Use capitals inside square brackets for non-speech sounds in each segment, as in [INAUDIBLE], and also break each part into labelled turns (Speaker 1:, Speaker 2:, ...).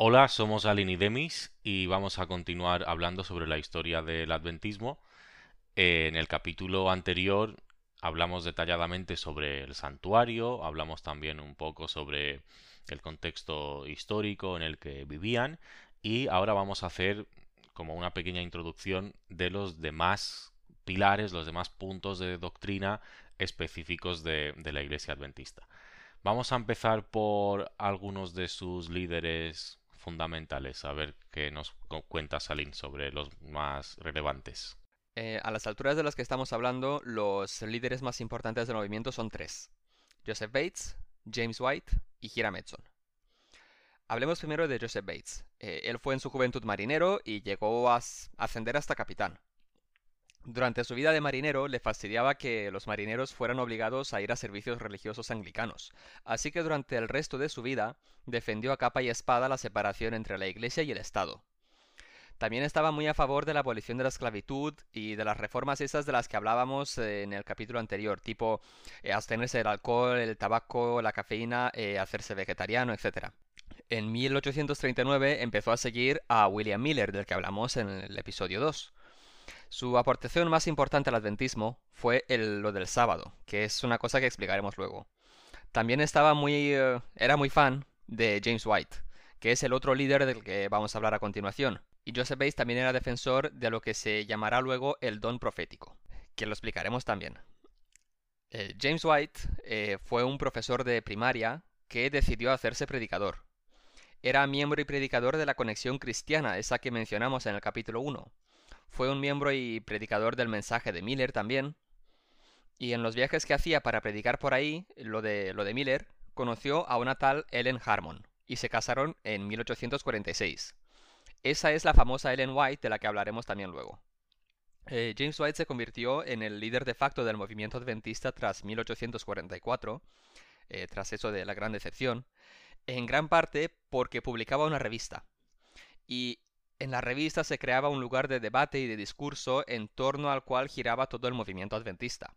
Speaker 1: Hola, somos Alin y Demis y vamos a continuar hablando sobre la historia del adventismo. En el capítulo anterior hablamos detalladamente sobre el santuario, hablamos también un poco sobre el contexto histórico en el que vivían y ahora vamos a hacer como una pequeña introducción de los demás pilares, los demás puntos de doctrina específicos de, la Iglesia Adventista. Vamos a empezar por algunos de sus líderes fundamentales, a ver qué nos cuenta Salín sobre los más relevantes.
Speaker 2: Eh, a las alturas de las que estamos hablando, los líderes más importantes del movimiento son tres. Joseph Bates, James White y Hiram Edson. Hablemos primero de Joseph Bates. Eh, él fue en su juventud marinero y llegó a ascender hasta capitán. Durante su vida de marinero le fastidiaba que los marineros fueran obligados a ir a servicios religiosos anglicanos, así que durante el resto de su vida defendió a capa y espada la separación entre la Iglesia y el Estado. También estaba muy a favor de la abolición de la esclavitud y de las reformas esas de las que hablábamos en el capítulo anterior, tipo eh, abstenerse del alcohol, el tabaco, la cafeína, eh, hacerse vegetariano, etc. En 1839 empezó a seguir a William Miller, del que hablamos en el episodio 2. Su aportación más importante al adventismo fue lo del sábado, que es una cosa que explicaremos luego. También estaba muy, eh, era muy fan de James White, que es el otro líder del que vamos a hablar a continuación. Y Joseph Bates también era defensor de lo que se llamará luego el don profético, que lo explicaremos también. Eh, James White eh, fue un profesor de primaria que decidió hacerse predicador. Era miembro y predicador de la Conexión Cristiana, esa que mencionamos en el capítulo 1. Fue un miembro y predicador del mensaje de Miller también. Y en los viajes que hacía para predicar por ahí, lo de, lo de Miller, conoció a una tal Ellen Harmon, y se casaron en 1846. Esa es la famosa Ellen White de la que hablaremos también luego. Eh, James White se convirtió en el líder de facto del movimiento adventista tras 1844, eh, tras eso de la gran decepción, en gran parte porque publicaba una revista. Y en la revista se creaba un lugar de debate y de discurso en torno al cual giraba todo el movimiento adventista.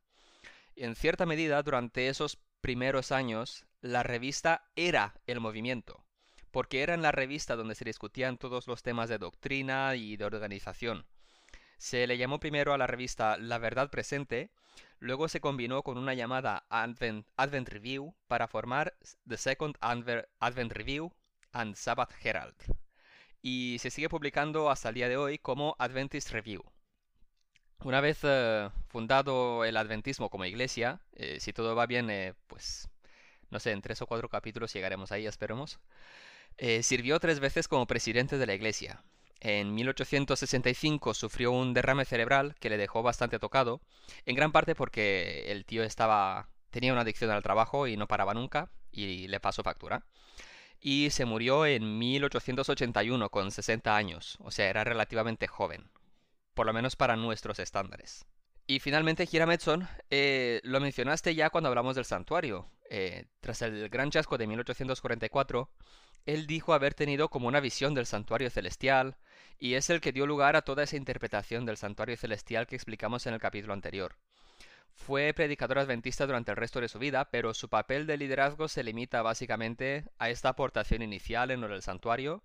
Speaker 2: En cierta medida, durante esos primeros años, la revista era el movimiento, porque era en la revista donde se discutían todos los temas de doctrina y de organización. Se le llamó primero a la revista La Verdad Presente, luego se combinó con una llamada Advent, Review para formar The Second Advent Review and Sabbath Herald y se sigue publicando hasta el día de hoy como Adventist Review. Una vez eh, fundado el adventismo como iglesia, eh, si todo va bien, eh, pues no sé, en tres o cuatro capítulos llegaremos ahí, esperemos. sirvió tres veces como presidente de la iglesia. En 1865 sufrió un derrame cerebral que le dejó bastante tocado, en gran parte porque el tío estaba tenía una adicción al trabajo y no paraba nunca y le pasó factura y se murió en 1881 con 60 años, o sea, era relativamente joven, por lo menos para nuestros estándares. Y finalmente Hiram Edson, eh, lo mencionaste ya cuando hablamos del santuario. Eh, tras el gran chasco de 1844, él dijo haber tenido como una visión del santuario celestial, y es el que dio lugar a toda esa interpretación del santuario celestial que explicamos en el capítulo anterior. Fue predicador adventista durante el resto de su vida, pero su papel de liderazgo se limita básicamente a esta aportación inicial en lo del santuario,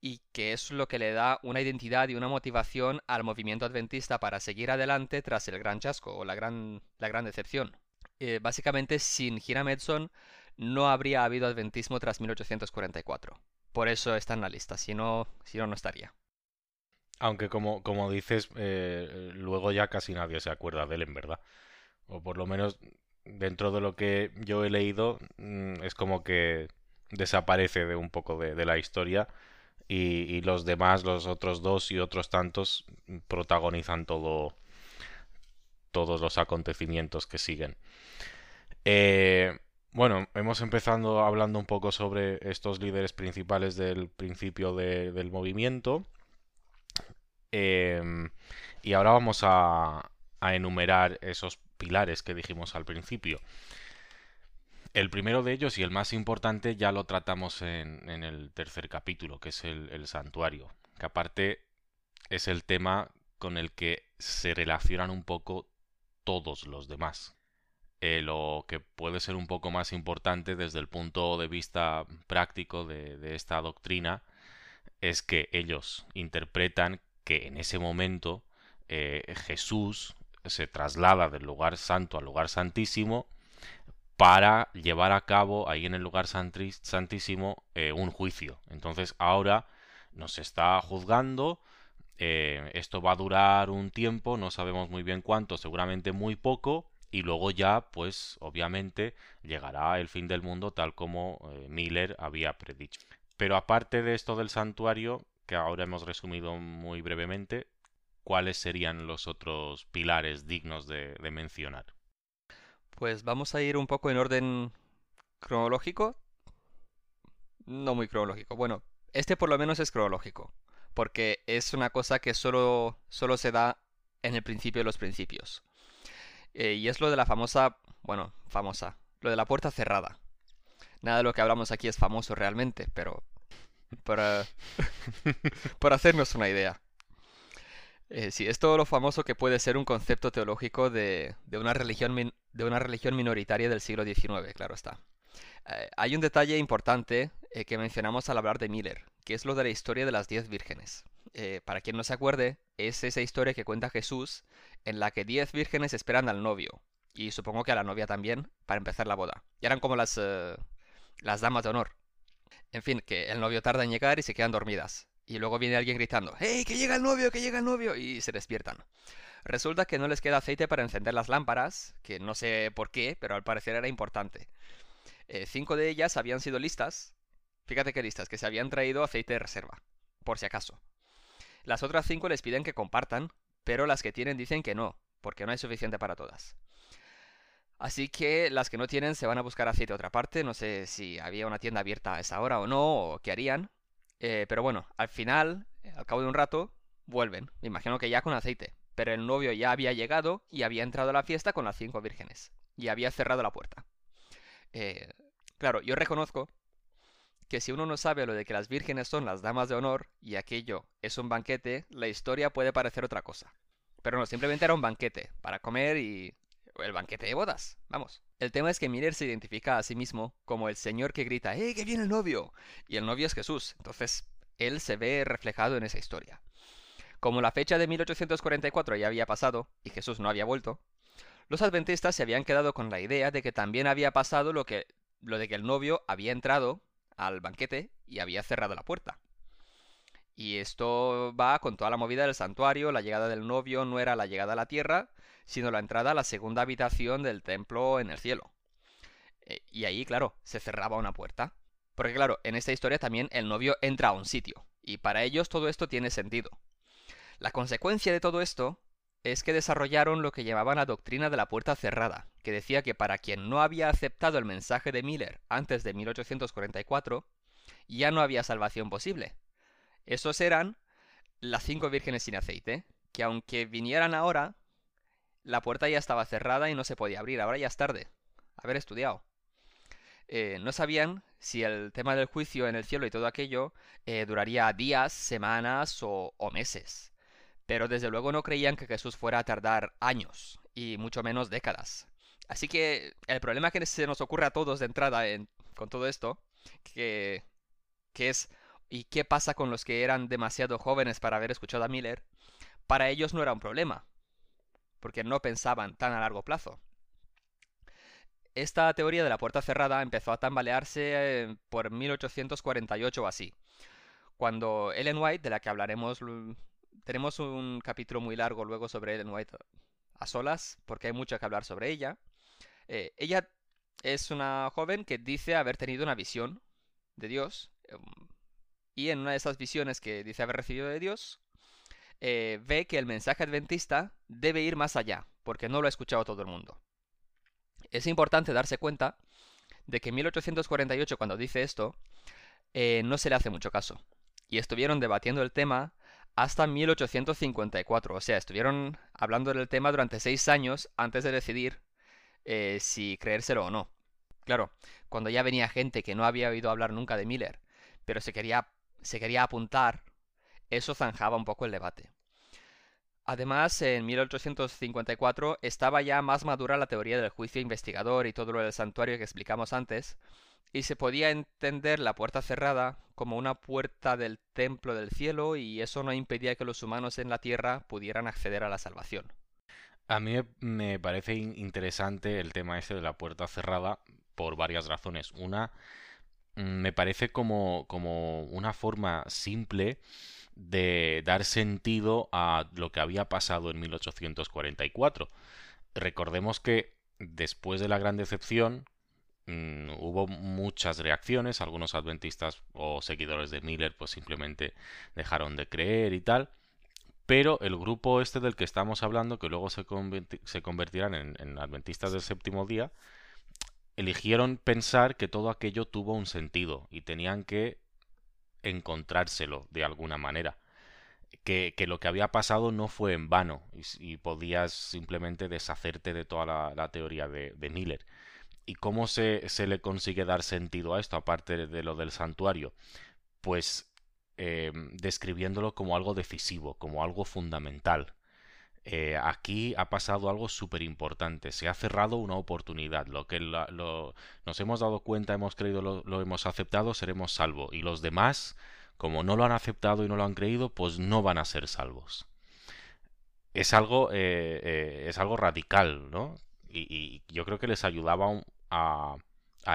Speaker 2: y que es lo que le da una identidad y una motivación al movimiento adventista para seguir adelante tras el gran chasco o la gran, la gran decepción. Eh, básicamente, sin Hiram Edson no habría habido adventismo tras 1844. Por eso está en la lista, si no, si no, no estaría.
Speaker 1: Aunque como, como dices, eh, luego ya casi nadie se acuerda de él, en verdad o por lo menos dentro de lo que yo he leído, mm, es como que desaparece de un poco de, la historia y, los demás, los otros dos y otros tantos, protagonizan todo, todos los acontecimientos que siguen. Eh, bueno, hemos empezado hablando un poco sobre estos líderes principales del principio del movimiento. Em, y ahora vamos a, enumerar esos pilares que dijimos al principio. El primero de ellos y el más importante ya lo tratamos en, el tercer capítulo, que es el, santuario, que aparte es el tema con el que se relacionan un poco todos los demás. Eh, lo que puede ser un poco más importante desde el punto de vista práctico de, esta doctrina es que ellos interpretan que en ese momento eh, Jesús se traslada del lugar santo al lugar santísimo para llevar a cabo ahí en el lugar santísimo eh, un juicio. Entonces ahora nos está juzgando, eh, esto va a durar un tiempo, no sabemos muy bien cuánto, seguramente muy poco, y luego ya, pues obviamente, llegará el fin del mundo tal como Miller había predicho. Pero aparte de esto del santuario, que ahora hemos resumido muy brevemente, ¿cuáles serían los otros pilares dignos de mencionar?
Speaker 2: Pues vamos a ir un poco en orden cronológico. No muy cronológico. Bueno, este por lo menos es cronológico. Porque es una cosa que solo, solo se da en el principio de los principios. Eh, y es lo de la famosa, bueno, famosa, lo de la puerta cerrada. Nada de lo que hablamos aquí es famoso realmente, pero para, [LAUGHS] para hacernos una idea. Eh, sí, es todo lo famoso que puede ser un concepto teológico de, una, religión de una religión minoritaria del siglo XIX, claro está. Eh, hay un detalle importante eh, que mencionamos al hablar de Miller, que es lo de la historia de las diez vírgenes. para quien no se acuerde, es esa historia que cuenta Jesús en la que diez vírgenes esperan al novio, y supongo que a la novia también, para empezar la boda. Y eran como las, las damas de honor. En fin, que el novio tarda en llegar y se quedan dormidas. Y luego viene alguien gritando, ¡Hey, que llega el novio, que llega el novio! Y se despiertan. Resulta que no les queda aceite para encender las lámparas, que no sé por qué, pero al parecer era importante. Eh, cinco de ellas habían sido listas, fíjate qué listas, que se habían traído aceite de reserva, por si acaso. Las otras cinco les piden que compartan, pero las que tienen dicen que no, porque no hay suficiente para todas. Así que las que no tienen se van a buscar aceite a otra parte, no sé si había una tienda abierta a esa hora o no, o qué harían, eh, pero bueno, al final, al cabo de un rato, vuelven. Me imagino que ya con aceite. Pero el novio ya había llegado y había entrado a la fiesta con las cinco vírgenes. Y había cerrado la puerta. Eh, claro, yo reconozco que si uno no sabe lo de que las vírgenes son las damas de honor y aquello es un banquete, la historia puede parecer otra cosa. Pero no, simplemente era un banquete para comer y el banquete de bodas, vamos. El tema es que Miller se identifica a sí mismo como el señor que grita, ¡Eh, que viene el novio! Y el novio es Jesús, entonces él se ve reflejado en esa historia. Como la fecha de 1844 ya había pasado y Jesús no había vuelto, los adventistas se habían quedado con la idea de que también había pasado lo, que, lo de que el novio había entrado al banquete y había cerrado la puerta. Y esto va con toda la movida del santuario, la llegada del novio no era la llegada a la tierra, sino la entrada a la segunda habitación del templo en el cielo. Eh, y ahí, claro, se cerraba una puerta. Porque claro, en esta historia también el novio entra a un sitio, y para ellos todo esto tiene sentido. La consecuencia de todo esto es que desarrollaron lo que llamaban la doctrina de la puerta cerrada, que decía que para quien no había aceptado el mensaje de Miller antes de 1844, ya no había salvación posible. Esos eran las cinco vírgenes sin aceite, que aunque vinieran ahora, la puerta ya estaba cerrada y no se podía abrir. Ahora ya es tarde. Haber estudiado. Eh, no sabían si el tema del juicio en el cielo y todo aquello eh, duraría días, semanas o, meses. Pero desde luego no creían que Jesús fuera a tardar años y mucho menos décadas. Así que el problema que se nos ocurre a todos de entrada con todo esto, que, que es ¿y qué pasa con los que eran demasiado jóvenes para haber escuchado a Miller? Para ellos no era un problema, porque no pensaban tan a largo plazo. Esta teoría de la puerta cerrada empezó a tambalearse eh, por 1848 o así, cuando Ellen White, de la que hablaremos, tenemos un capítulo muy largo luego sobre Ellen White a solas, porque hay mucho que hablar sobre ella. Eh, ella es una joven que dice haber tenido una visión de Dios, em, y en una de esas visiones que dice haber recibido de Dios, eh, ve que el mensaje adventista debe ir más allá, porque no lo ha escuchado todo el mundo. Es importante darse cuenta de que en 1848, cuando dice esto, eh, no se le hace mucho caso. Y estuvieron debatiendo el tema hasta 1854, o sea, estuvieron hablando del tema durante seis años antes de decidir eh, si creérselo o no. Claro, cuando ya venía gente que no había oído hablar nunca de Miller, pero se quería, se quería apuntar eso zanjaba un poco el debate. Además, en 1854 estaba ya más madura la teoría del juicio investigador y todo lo del santuario que explicamos antes, y se podía entender la puerta cerrada como una puerta del templo del cielo y eso no impedía que los humanos en la tierra pudieran acceder a la salvación.
Speaker 1: A mí me parece interesante el tema este de la puerta cerrada por varias razones. Una, me parece como, como una forma simple de dar sentido a lo que había pasado en 1844. Recordemos que después de la gran decepción mm, hubo muchas reacciones, algunos adventistas o seguidores de Miller pues simplemente dejaron de creer y tal, pero el grupo este del que estamos hablando, que luego se, se convertirán en adventistas del séptimo día, eligieron pensar que todo aquello tuvo un sentido y tenían que encontrárselo de alguna manera. Que, que, lo que había pasado no fue en vano y, podías simplemente deshacerte de toda la, teoría de, Miller. ¿Y cómo se, se, le consigue dar sentido a esto, aparte de lo del santuario? Pues eh, describiéndolo como algo decisivo, como algo fundamental, eh, aquí ha pasado algo súper importante. Se ha cerrado una oportunidad. Lo que nos hemos dado cuenta, hemos creído, lo, hemos aceptado, seremos salvos. Y los demás, como no lo han aceptado y no lo han creído, pues no van a ser salvos. Es algo, eh, eh, es algo radical, ¿no? Y, yo creo que les ayudaba a,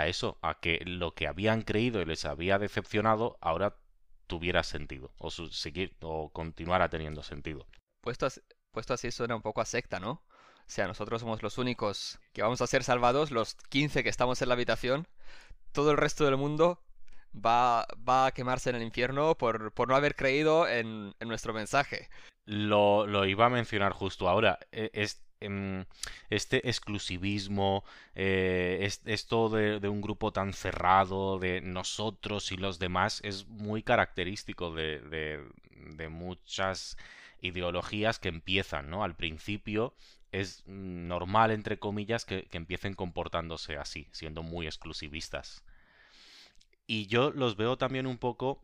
Speaker 1: eso, a que lo que habían creído y les había decepcionado ahora tuviera sentido, o seguir, o continuara teniendo sentido.
Speaker 2: Puesto puesto así suena un poco a secta, ¿no? O sea, nosotros somos los únicos que vamos a ser salvados, los 15 que estamos en la habitación. Todo el resto del mundo va, va a quemarse en el infierno por, por no haber creído en, nuestro mensaje.
Speaker 1: Lo, lo, iba a mencionar justo ahora. E, es, em, este exclusivismo, eh, esto de, de, un grupo tan cerrado, de nosotros y los demás, es muy característico de, de muchas ideologías que empiezan, ¿no? Al principio es normal, entre comillas, que, empiecen comportándose así, siendo muy exclusivistas. Y yo los veo también un poco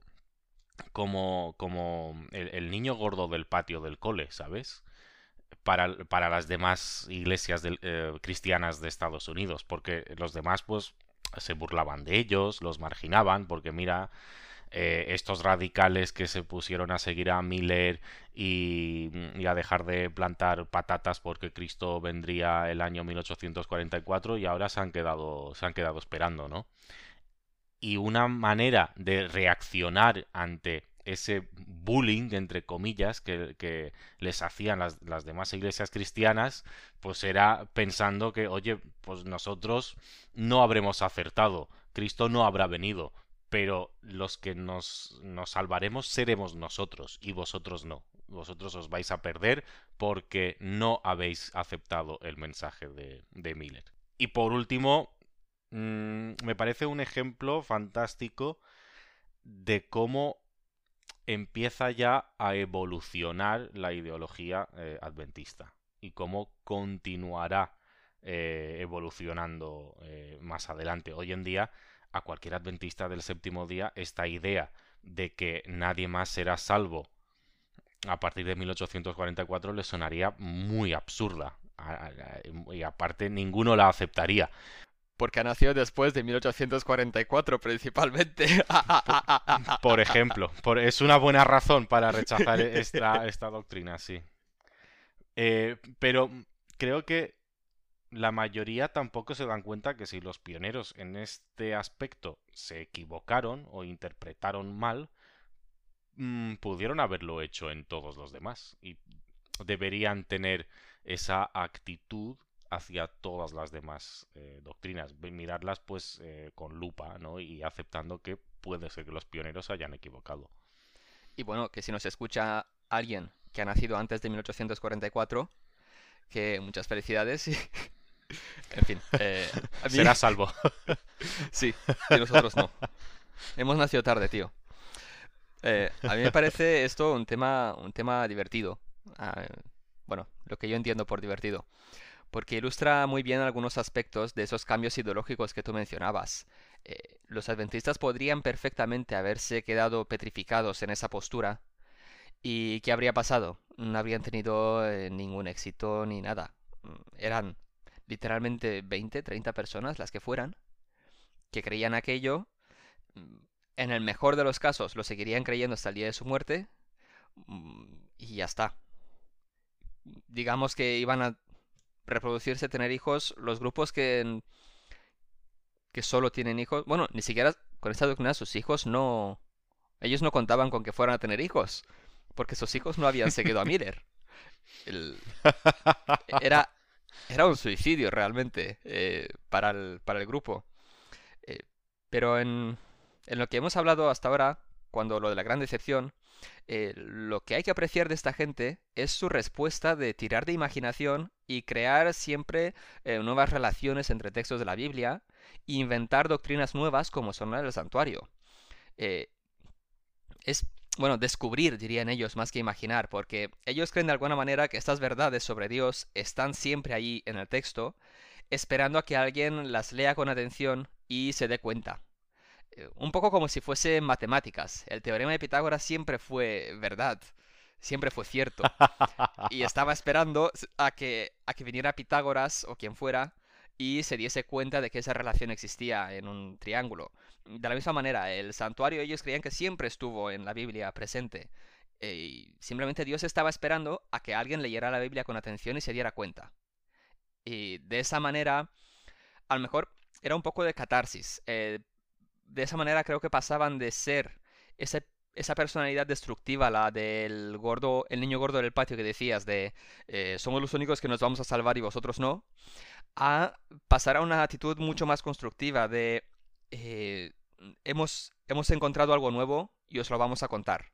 Speaker 1: como, como el, niño gordo del patio del cole, ¿sabes? Para, para las demás iglesias eh, cristianas de Estados Unidos, porque los demás pues se burlaban de ellos, los marginaban, porque mira, eh, estos radicales que se pusieron a seguir a Miller y, a dejar de plantar patatas porque Cristo vendría el año 1844 y ahora se han quedado, se han quedado esperando, ¿no? Y una manera de reaccionar ante ese bullying, entre comillas, que, les hacían las, las, demás iglesias cristianas, pues era pensando que, oye, pues nosotros no habremos acertado, Cristo no habrá venido, pero los que nos, nos salvaremos seremos nosotros y vosotros no. Vosotros os vais a perder porque no habéis aceptado el mensaje de, de Miller. Y por último, mm, me parece un ejemplo fantástico de cómo empieza ya a evolucionar la ideología eh, adventista y cómo continuará eh, evolucionando eh, más adelante. Hoy en día a cualquier adventista del séptimo día esta idea de que nadie más será salvo a partir de 1844 le sonaría muy absurda. Y aparte ninguno la aceptaría.
Speaker 2: Porque ha nacido después de 1844 principalmente. [LAUGHS]
Speaker 1: Por ejemplo, es una buena razón para rechazar esta, esta doctrina, sí. Eh, pero creo que la mayoría tampoco se dan cuenta que si los pioneros en este aspecto se equivocaron o interpretaron mal, mm, pudieron haberlo hecho en todos los demás y deberían tener esa actitud hacia todas las demás eh, doctrinas, mirarlas pues eh, con lupa ¿no? y aceptando que puede ser que los pioneros hayan equivocado.
Speaker 2: Y bueno, que si nos escucha alguien que ha nacido antes de 1844, que muchas felicidades y [LAUGHS] [LAUGHS] En fin. Eh, [LAUGHS]
Speaker 1: Será salvo. [LAUGHS]
Speaker 2: sí, y nosotros no. Hemos nacido tarde, tío. Eh, a mí me parece esto un tema, un tema divertido. Ah, bueno, lo que yo entiendo por divertido. Porque ilustra muy bien algunos aspectos de esos cambios ideológicos que tú mencionabas. Eh, los adventistas podrían perfectamente haberse quedado petrificados en esa postura. ¿Y qué habría pasado? No habrían tenido ningún éxito ni nada. Eran literalmente 20, 30 personas, las que fueran, que creían aquello, mm, en el mejor de los casos lo seguirían creyendo hasta el día de su muerte mm, y ya está. Digamos que iban a reproducirse, tener hijos, los grupos que, que solo tienen hijos, bueno, ni siquiera con esta doctrina sus hijos no, ellos no contaban con que fueran a tener hijos, porque sus hijos no habían seguido a [LAUGHS] Miller. [LAUGHS] Era, era un suicidio realmente eh, para, el, para el grupo. Eh, pero en, en lo que hemos hablado hasta ahora, cuando lo de la gran decepción, eh, lo que hay que apreciar de esta gente es su respuesta de tirar de imaginación y crear siempre eh, nuevas relaciones entre textos de la Biblia e inventar doctrinas nuevas como son las del santuario. Eh, es, bueno, descubrir, dirían ellos, más que imaginar, porque ellos creen de alguna manera que estas verdades sobre Dios están siempre ahí en el texto, esperando a que alguien las lea con atención y se dé cuenta. Eh, un poco como si fuese matemáticas. El teorema de Pitágoras siempre fue verdad, siempre fue cierto. [LAUGHS] y estaba esperando a que, a que viniera Pitágoras o quien fuera y se diese cuenta de que esa relación existía en un triángulo. De la misma manera, el santuario ellos creían que siempre estuvo en la Biblia presente. Eh, y simplemente Dios estaba esperando a que alguien leyera la Biblia con atención y se diera cuenta. Y de esa manera, a lo mejor era un poco de catarsis. Eh, de esa manera creo que pasaban de ser esa personalidad destructiva, la del gordo, el niño gordo del patio que decías, de eh, somos los únicos que nos vamos a salvar y vosotros no, a pasar a una actitud mucho más constructiva de eh, hemos, hemos encontrado algo nuevo y os lo vamos a contar.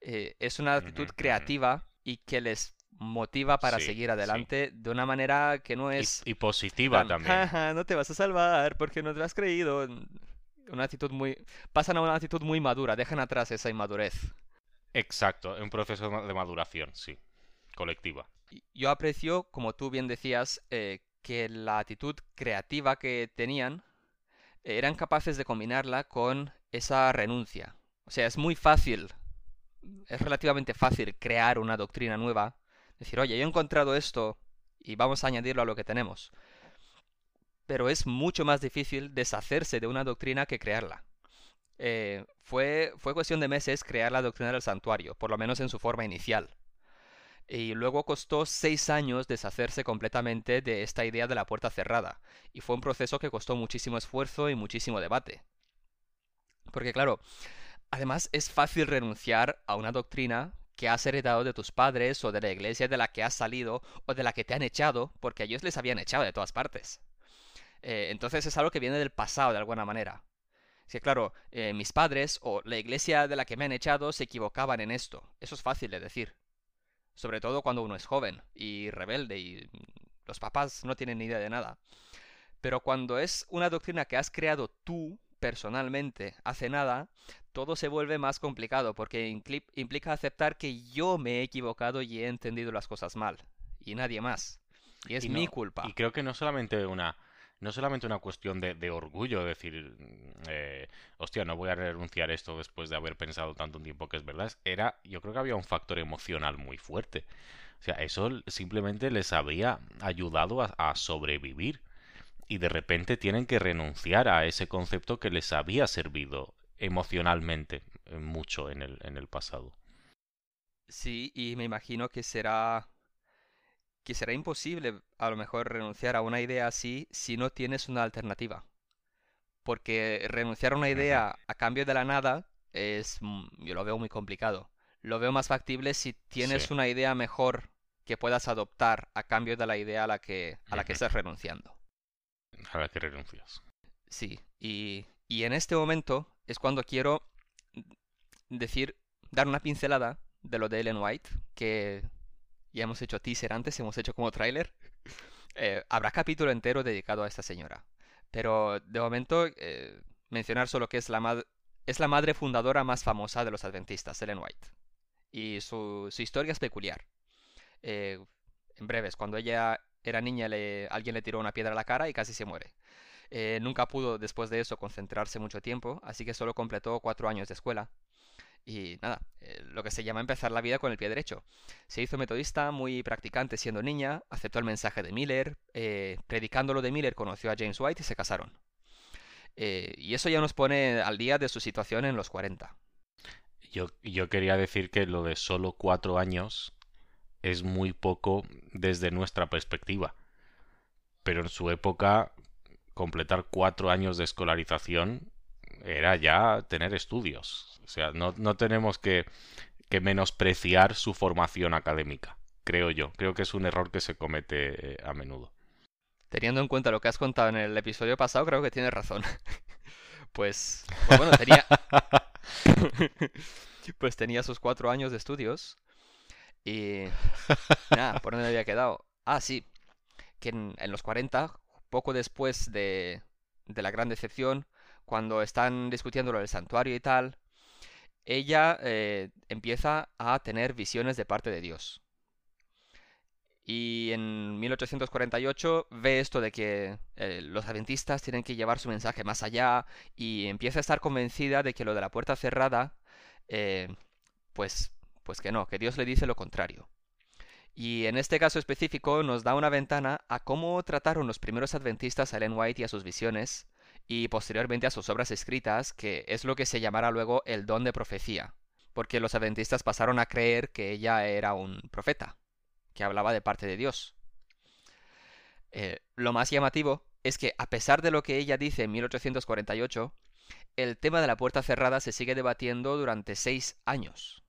Speaker 2: Eh, es una actitud creativa y que les motiva para seguir adelante de una manera que no es...
Speaker 1: Y, positiva también.
Speaker 2: no te vas a salvar porque no te lo has creído una actitud muy... pasan a una actitud muy madura, dejan atrás esa inmadurez.
Speaker 1: Exacto, un proceso de maduración, sí, colectiva.
Speaker 2: Yo aprecio, como tú bien decías, eh, que la actitud creativa que tenían eran capaces de combinarla con esa renuncia. O sea, es muy fácil, es relativamente fácil crear una doctrina nueva, decir, oye, yo he encontrado esto y vamos a añadirlo a lo que tenemos pero es mucho más difícil deshacerse de una doctrina que crearla. Eh, fue, fue cuestión de meses crear la doctrina del santuario, por lo menos en su forma inicial. Y luego costó seis años deshacerse completamente de esta idea de la puerta cerrada. Y fue un proceso que costó muchísimo esfuerzo y muchísimo debate. Porque claro, además es fácil renunciar a una doctrina que has heredado de tus padres o de la iglesia de la que has salido o de la que te han echado, porque a ellos les habían echado de todas partes. Eh, entonces es algo que viene del pasado de alguna manera. Sí, claro, eh, mis padres o la iglesia de la que me han echado se equivocaban en esto. Eso es fácil de decir. Sobre todo cuando uno es joven y rebelde y los papás no tienen ni idea de nada. Pero cuando es una doctrina que has creado tú personalmente hace nada, todo se vuelve más complicado porque implica aceptar que yo me he equivocado y he entendido las cosas mal. Y nadie más. Y es mi culpa.
Speaker 1: Y creo que no solamente una no solamente una cuestión de, orgullo, decir, eh, hostia, no voy a renunciar a esto después de haber pensado tanto tiempo que es verdad, era, yo creo que había un factor emocional muy fuerte. O sea, eso simplemente les había ayudado a, sobrevivir. Y de repente tienen que renunciar a ese concepto que les había servido emocionalmente eh, mucho en el, en el pasado.
Speaker 2: Sí, y me imagino que será que será imposible a lo mejor renunciar a una idea así si no tienes una alternativa. Porque renunciar a una idea a cambio de la nada es, mm, yo lo veo muy complicado. Lo veo más factible si tienes una idea mejor que puedas adoptar a cambio de la idea a la que, a la que estás renunciando.
Speaker 1: A la que renuncias.
Speaker 2: Sí, y, y en este momento es cuando quiero decir, dar una pincelada de lo de Ellen White, que ya hemos hecho teaser antes, hemos hecho como tráiler. [LAUGHS] Eh, habrá capítulo entero dedicado a esta señora. Pero de momento, eh, mencionar solo que es la, es la madre fundadora más famosa de los adventistas, Ellen White. Y su, historia es peculiar. Eh, en breves, cuando ella era niña, alguien le tiró una piedra a la cara y casi se muere. nunca pudo después de eso concentrarse mucho tiempo, así que solo completó cuatro años de escuela. Y nada, eh, lo que se llama empezar la vida con el pie derecho. Se hizo metodista, muy practicante siendo niña, aceptó el mensaje de Miller, eh, predicando lo de Miller conoció a James White y se casaron. Eh, y eso ya nos pone al día de su situación en los 40.
Speaker 1: Yo, yo quería decir que lo de solo cuatro años es muy poco desde nuestra perspectiva. Pero en su época, completar cuatro años de escolarización era ya tener estudios. O sea, no, no tenemos que, que menospreciar su formación académica, creo yo. Creo que es un error que se comete eh, a menudo.
Speaker 2: Teniendo en cuenta lo que has contado en el episodio pasado, creo que tienes razón. [LAUGHS] pues, pues bueno, tenía... [LAUGHS] pues tenía sus cuatro años de estudios. Y... Nada, ¿por dónde había quedado? Ah, sí. Que en, en los 40, poco después de, de la gran decepción, cuando están discutiendo lo del santuario y tal, ella eh, empieza a tener visiones de parte de Dios. Y en 1848 ve esto de que eh, los adventistas tienen que llevar su mensaje más allá y empieza a estar convencida de que lo de la puerta cerrada, eh, pues, pues que no, que Dios le dice lo contrario. Y en este caso específico nos da una ventana a cómo trataron los primeros adventistas a Ellen White y a sus visiones, y posteriormente a sus obras escritas, que es lo que se llamará luego el don de profecía, porque los adventistas pasaron a creer que ella era un profeta, que hablaba de parte de Dios. Eh, lo más llamativo es que a pesar de lo que ella dice en 1848, el tema de la puerta cerrada se sigue debatiendo durante seis años.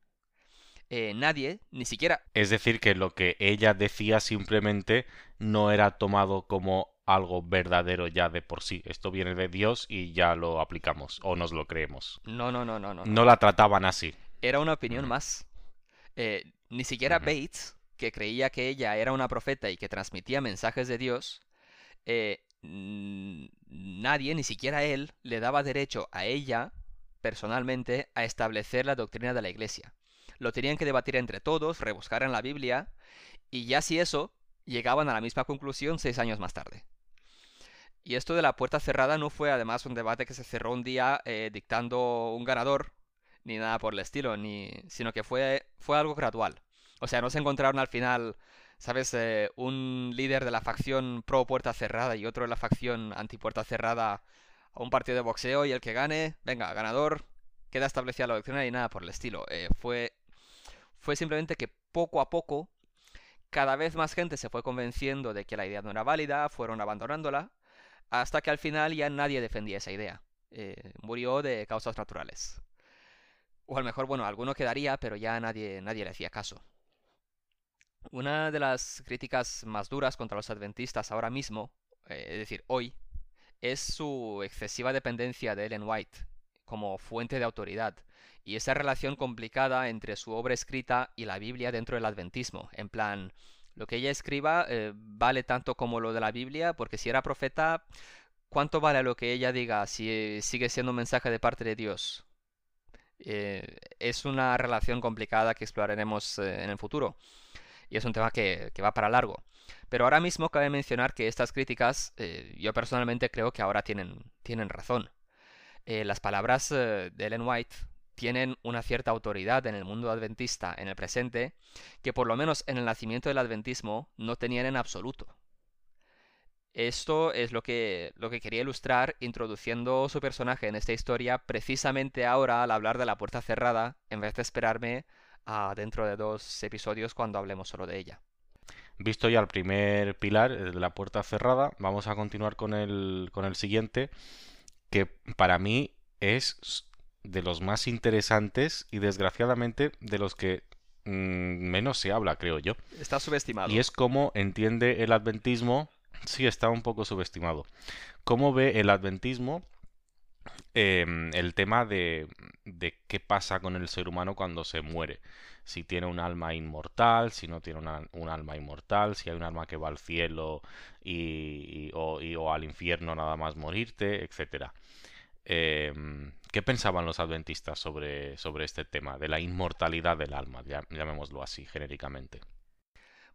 Speaker 2: Eh, nadie, ni siquiera...
Speaker 1: Es decir, que lo que ella decía simplemente no era tomado como algo verdadero ya de por sí. Esto viene de Dios y ya lo aplicamos o nos lo creemos.
Speaker 2: No, no, no, no. No,
Speaker 1: no la trataban así.
Speaker 2: Era una opinión más. Eh, ni siquiera Bates, que creía que ella era una profeta y que transmitía mensajes de Dios, eh, nadie, ni siquiera él, le daba derecho a ella, personalmente, a establecer la doctrina de la Iglesia. Lo tenían que debatir entre todos, rebuscar en la Biblia, y ya si eso, llegaban a la misma conclusión seis años más tarde. Y esto de la puerta cerrada no fue además un debate que se cerró un día eh, dictando un ganador, ni nada por el estilo, ni, sino que fue, fue algo gradual. O sea, no se encontraron al final, ¿sabes? Eh, un líder de la facción pro puerta cerrada y otro de la facción anti puerta cerrada a un partido de boxeo y el que gane, venga, ganador, queda establecida la doctrina y nada por el estilo. Eh, fue, fue simplemente que poco a poco cada vez más gente se fue convenciendo de que la idea no era válida, fueron abandonándola hasta que al final ya nadie defendía esa idea. Eh, murió de causas naturales. O a lo mejor, bueno, alguno quedaría, pero ya nadie, nadie le hacía caso. Una de las críticas más duras contra los adventistas ahora mismo, eh, es decir, hoy, es su excesiva dependencia de Ellen White como fuente de autoridad y esa relación complicada entre su obra escrita y la Biblia dentro del adventismo. En plan, lo que ella escriba eh, vale tanto como lo de la Biblia, porque si era profeta, ¿cuánto vale lo que ella diga si sigue siendo un mensaje de parte de Dios? Eh, es una relación complicada que exploraremos eh, en el futuro. Y es un tema que, va para largo. Pero ahora mismo cabe mencionar que estas críticas, yo personalmente creo que ahora tienen, tienen razón. las palabras de Ellen White tienen una cierta autoridad en el mundo adventista en el presente que por lo menos en el nacimiento del adventismo no tenían en absoluto. Esto es lo que, lo que quería ilustrar introduciendo su personaje en esta historia precisamente ahora al hablar de la puerta cerrada en vez de esperarme a dentro de dos episodios cuando hablemos solo de ella.
Speaker 1: Visto ya el primer pilar, de la puerta cerrada, vamos a continuar con el, con el siguiente, que para mí es de los más interesantes y desgraciadamente de los que mm, menos se habla, creo yo.
Speaker 2: Está subestimado.
Speaker 1: Y es cómo entiende el adventismo. Sí, está un poco subestimado. ¿Cómo ve el adventismo em, el tema de, de, qué pasa con el ser humano cuando se muere? Si tiene un alma inmortal, si no tiene un alma inmortal, si hay un alma que va al cielo y, o, o, al infierno nada más morirte, etcétera. Em, ¿Qué pensaban los adventistas sobre, sobre este tema de la inmortalidad del alma, llamémoslo así genéricamente?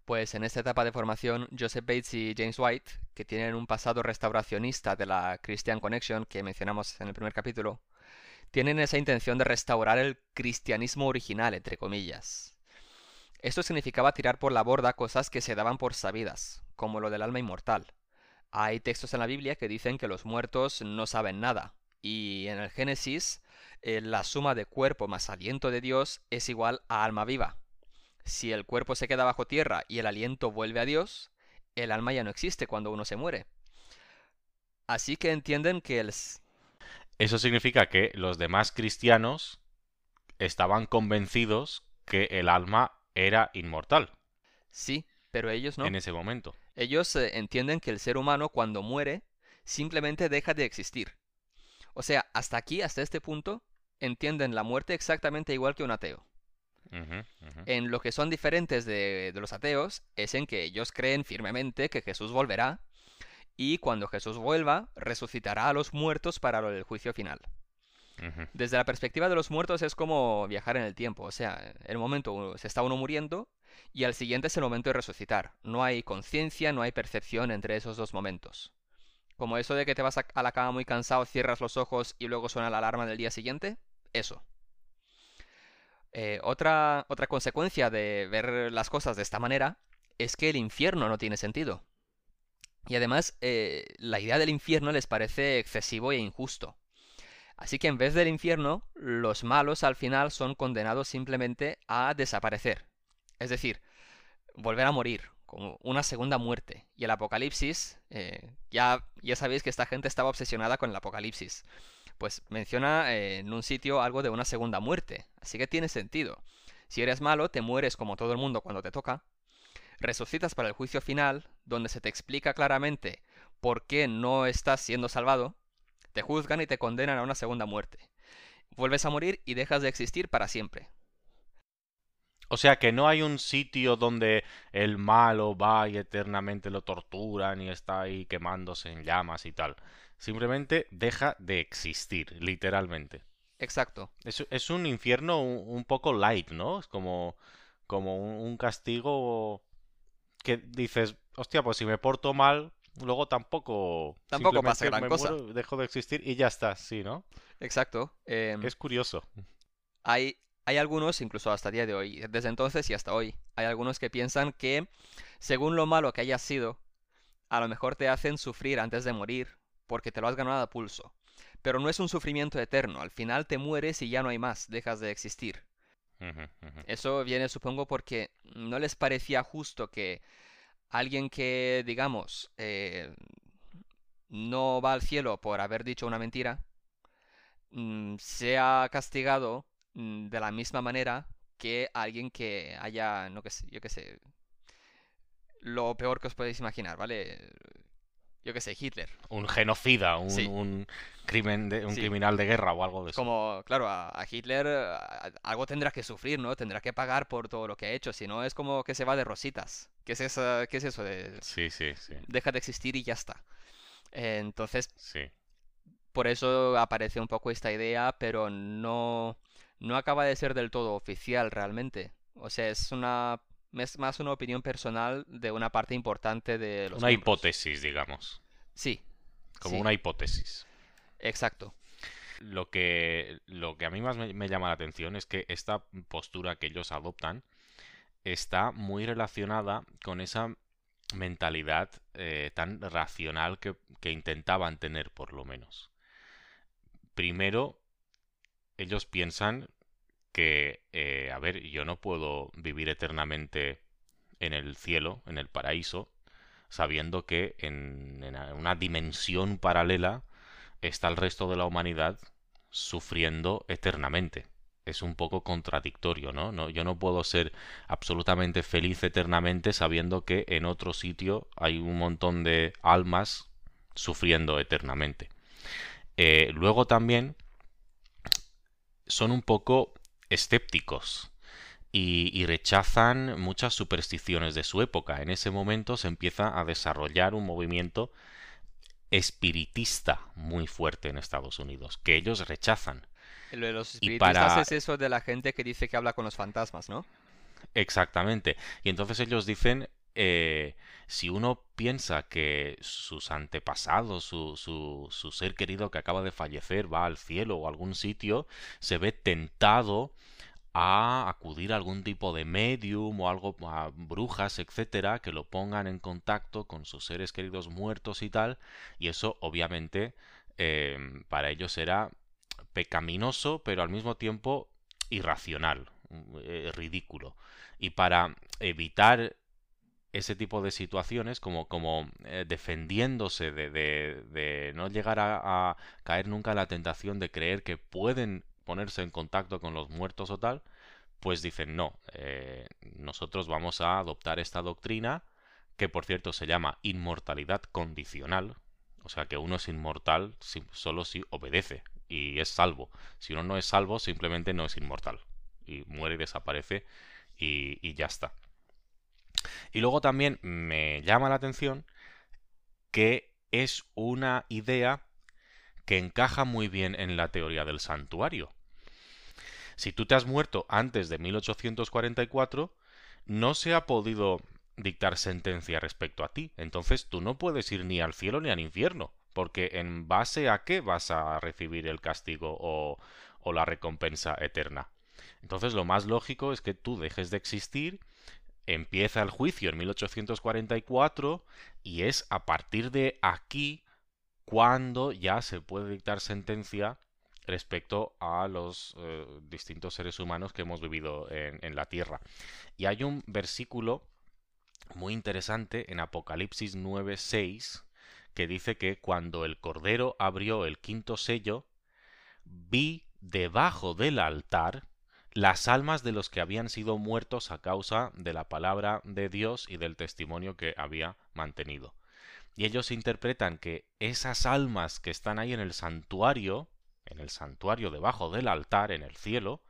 Speaker 2: Pues en esta etapa de formación, Joseph Bates y James White, que tienen un pasado restauracionista de la Christian Connection que mencionamos en el primer capítulo, tienen esa intención de restaurar el cristianismo original, entre comillas. Esto significaba tirar por la borda cosas que se daban por sabidas, como lo del alma inmortal, Hay textos en la Biblia que dicen que los muertos no saben nada. Y en el Génesis, eh, la suma de cuerpo más aliento de Dios es igual a alma viva. Si el cuerpo se queda bajo tierra y el aliento vuelve a Dios, el alma ya no existe cuando uno se muere. Así que entienden que el...
Speaker 1: Eso significa que los demás cristianos estaban convencidos que el alma era inmortal.
Speaker 2: Sí, pero ellos no.
Speaker 1: En ese momento.
Speaker 2: Ellos eh, entienden que el ser humano cuando muere simplemente deja de existir. O sea, hasta aquí, hasta este punto, entienden la muerte exactamente igual que un ateo. En lo que son diferentes de, los ateos es en que ellos creen firmemente que Jesús volverá y cuando Jesús vuelva resucitará a los muertos para el juicio final. Desde la perspectiva de los muertos es como viajar en el tiempo, o sea, el momento se está uno muriendo y al siguiente es el momento de resucitar. No hay conciencia, no hay percepción entre esos dos momentos. Como eso de que te vas a la cama muy cansado, cierras los ojos y luego suena la alarma del día siguiente, eso. Eh, otra, otra consecuencia de ver las cosas de esta manera es que el infierno no tiene sentido. Y además, eh, la idea del infierno les parece excesivo e injusto. Así que en vez del infierno, los malos al final son condenados simplemente a desaparecer. Es decir, volver a morir, como una segunda muerte. Y el apocalipsis, eh, ya, ya sabéis que esta gente estaba obsesionada con el apocalipsis pues menciona eh, en un sitio algo de una segunda muerte. Así que tiene sentido. Si eres malo, te mueres como todo el mundo cuando te toca. Resucitas para el juicio final, donde se te explica claramente por qué no estás siendo salvado. Te juzgan y te condenan a una segunda muerte. Vuelves a morir y dejas de existir para siempre.
Speaker 1: O sea que no hay un sitio donde el malo va y eternamente lo torturan y está ahí quemándose en llamas y tal. Simplemente deja de existir, literalmente.
Speaker 2: Exacto.
Speaker 1: Es, un infierno un, poco light, ¿no? Es como, como un, castigo que dices, hostia, pues si me porto mal, luego tampoco...
Speaker 2: Tampoco pasa gran cosa.
Speaker 1: dejo de existir y ya está, sí, ¿no?
Speaker 2: Exacto. Em,
Speaker 1: es curioso.
Speaker 2: Hay, hay algunos, incluso hasta el día de hoy, desde entonces y hasta hoy, hay algunos que piensan que, según lo malo que hayas sido, a lo mejor te hacen sufrir antes de morir porque te lo has ganado a pulso. Pero no es un sufrimiento eterno, al final te mueres y ya no hay más, dejas de existir. Eso viene, supongo, porque no les parecía justo que alguien que, digamos, eh, no va al cielo por haber dicho una mentira, mm, sea castigado de la misma manera que alguien que haya, no que sé, yo qué sé, lo peor que os podéis imaginar, ¿vale? yo qué sé, Hitler.
Speaker 1: Un genocida, un, crimen de, un criminal de guerra o algo de eso.
Speaker 2: Como, claro, a, Hitler algo tendrá que sufrir, ¿no? Tendrá que pagar por todo lo que ha hecho, si no es como que se va de rositas. ¿Qué es, esa, qué es eso de...
Speaker 1: Sí, sí, sí.
Speaker 2: Deja de existir y ya está. entonces,
Speaker 1: sí.
Speaker 2: por eso aparece un poco esta idea, pero no, no acaba de ser del todo oficial realmente. O sea, es una es más una opinión personal de una parte importante de los
Speaker 1: Una hipótesis, digamos.
Speaker 2: Sí.
Speaker 1: Como una hipótesis.
Speaker 2: Exacto.
Speaker 1: Lo que, lo que a mí más me, llama la atención es que esta postura que ellos adoptan está muy relacionada con esa mentalidad eh, tan racional que, que intentaban tener, por lo menos. Primero, ellos piensan que, eh, a ver, yo no puedo vivir eternamente en el cielo, en el paraíso, sabiendo que en, una dimensión paralela está el resto de la humanidad sufriendo eternamente. Es un poco contradictorio, ¿no? ¿no? Yo no puedo ser absolutamente feliz eternamente sabiendo que en otro sitio hay un montón de almas sufriendo eternamente. Eh, luego también son un poco escépticos y, rechazan muchas supersticiones de su época. En ese momento se empieza a desarrollar un movimiento espiritista muy fuerte en Estados Unidos, que ellos rechazan.
Speaker 2: Lo de los espiritistas es eso de la gente que dice que habla con los fantasmas, ¿no?
Speaker 1: Exactamente. Y entonces ellos dicen, eh, si uno piensa que sus antepasados, su, su, su, ser querido que acaba de fallecer va al cielo o a algún sitio, se ve tentado a acudir a algún tipo de medium o algo a brujas, etcétera, que lo pongan en contacto con sus seres queridos muertos y tal, y eso obviamente eh, para ellos era pecaminoso, pero al mismo tiempo irracional, eh, ridículo. Y para evitar ese tipo de situaciones, como, como eh, defendiéndose de, de, no llegar a, caer nunca en la tentación de creer que pueden ponerse en contacto con los muertos o tal, pues dicen no, eh, nosotros vamos a adoptar esta doctrina, que por cierto se llama inmortalidad condicional, o sea que uno es inmortal solo si obedece y es salvo. Si uno no es salvo, simplemente no es inmortal. Y muere y desaparece y, y ya está. Y luego también me llama la atención que es una idea que encaja muy bien en la teoría del santuario. Si tú te has muerto antes de 1844, no se ha podido dictar sentencia respecto a ti. Entonces tú no puedes ir ni al cielo ni al infierno, porque en base a qué vas a recibir el castigo o, o la recompensa eterna. Entonces lo más lógico es que tú dejes de existir, empieza el juicio en 1844 y es a partir de aquí cuando ya se puede dictar sentencia respecto a los eh, distintos seres humanos que hemos vivido en, en la Tierra. Y hay un versículo muy interesante en Apocalipsis 9:6 que dice que cuando el Cordero abrió el quinto sello, vi debajo del altar las almas de los que habían sido muertos a causa de la palabra de Dios y del testimonio que había mantenido. Y ellos interpretan que esas almas que están ahí en el santuario, en el santuario debajo del altar, en el cielo,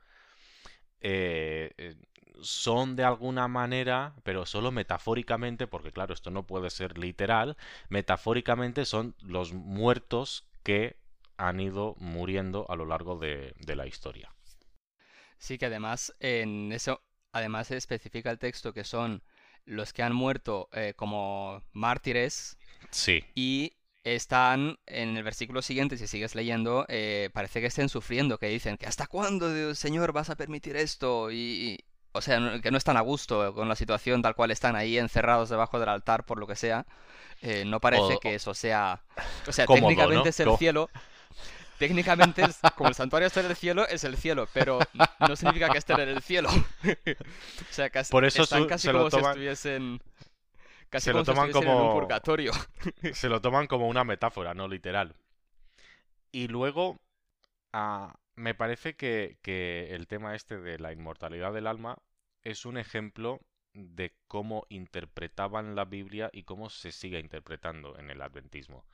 Speaker 1: eh, eh, son de alguna manera, pero solo metafóricamente, porque claro, esto no puede ser literal, metafóricamente son los muertos que han ido muriendo a lo largo de, la historia.
Speaker 2: Sí, que además en eso, además se especifica el texto que son los que han muerto eh, como mártires.
Speaker 1: Sí.
Speaker 2: Y están en el versículo siguiente, si sigues leyendo, eh, parece que estén sufriendo, que dicen que hasta cuándo, Señor, vas a permitir esto y, o sea, que no están a gusto con la situación tal cual están ahí encerrados debajo del altar por lo que sea. Eh, no parece que eso sea, o sea, técnicamente es el cielo. Técnicamente, como el santuario está en el cielo, es el cielo, pero no significa que estén en el cielo. [LAUGHS] o sea, casi,
Speaker 1: Por eso
Speaker 2: están casi como si estuviesen se lo toman como un purgatorio. [LAUGHS]
Speaker 1: se lo toman como una metáfora, no literal. Y luego, ah, me parece que, que el tema este de la inmortalidad del alma es un ejemplo de cómo interpretaban la Biblia y cómo se sigue interpretando en el adventismo.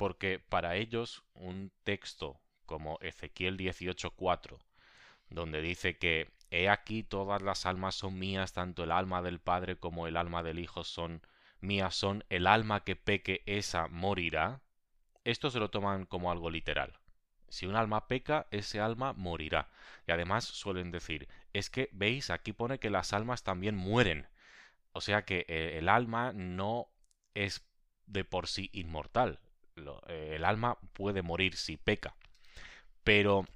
Speaker 1: Porque para ellos un texto como Ezequiel 18.4, donde dice que He aquí todas las almas son mías, tanto el alma del Padre como el alma del Hijo son mías, son el alma que peque, esa morirá. Esto se lo toman como algo literal. Si un alma peca, ese alma morirá. Y además suelen decir, es que, veis, aquí pone que las almas también mueren. O sea que eh, el alma no es de por sí inmortal. Eh, el alma puede morir si peca. Pero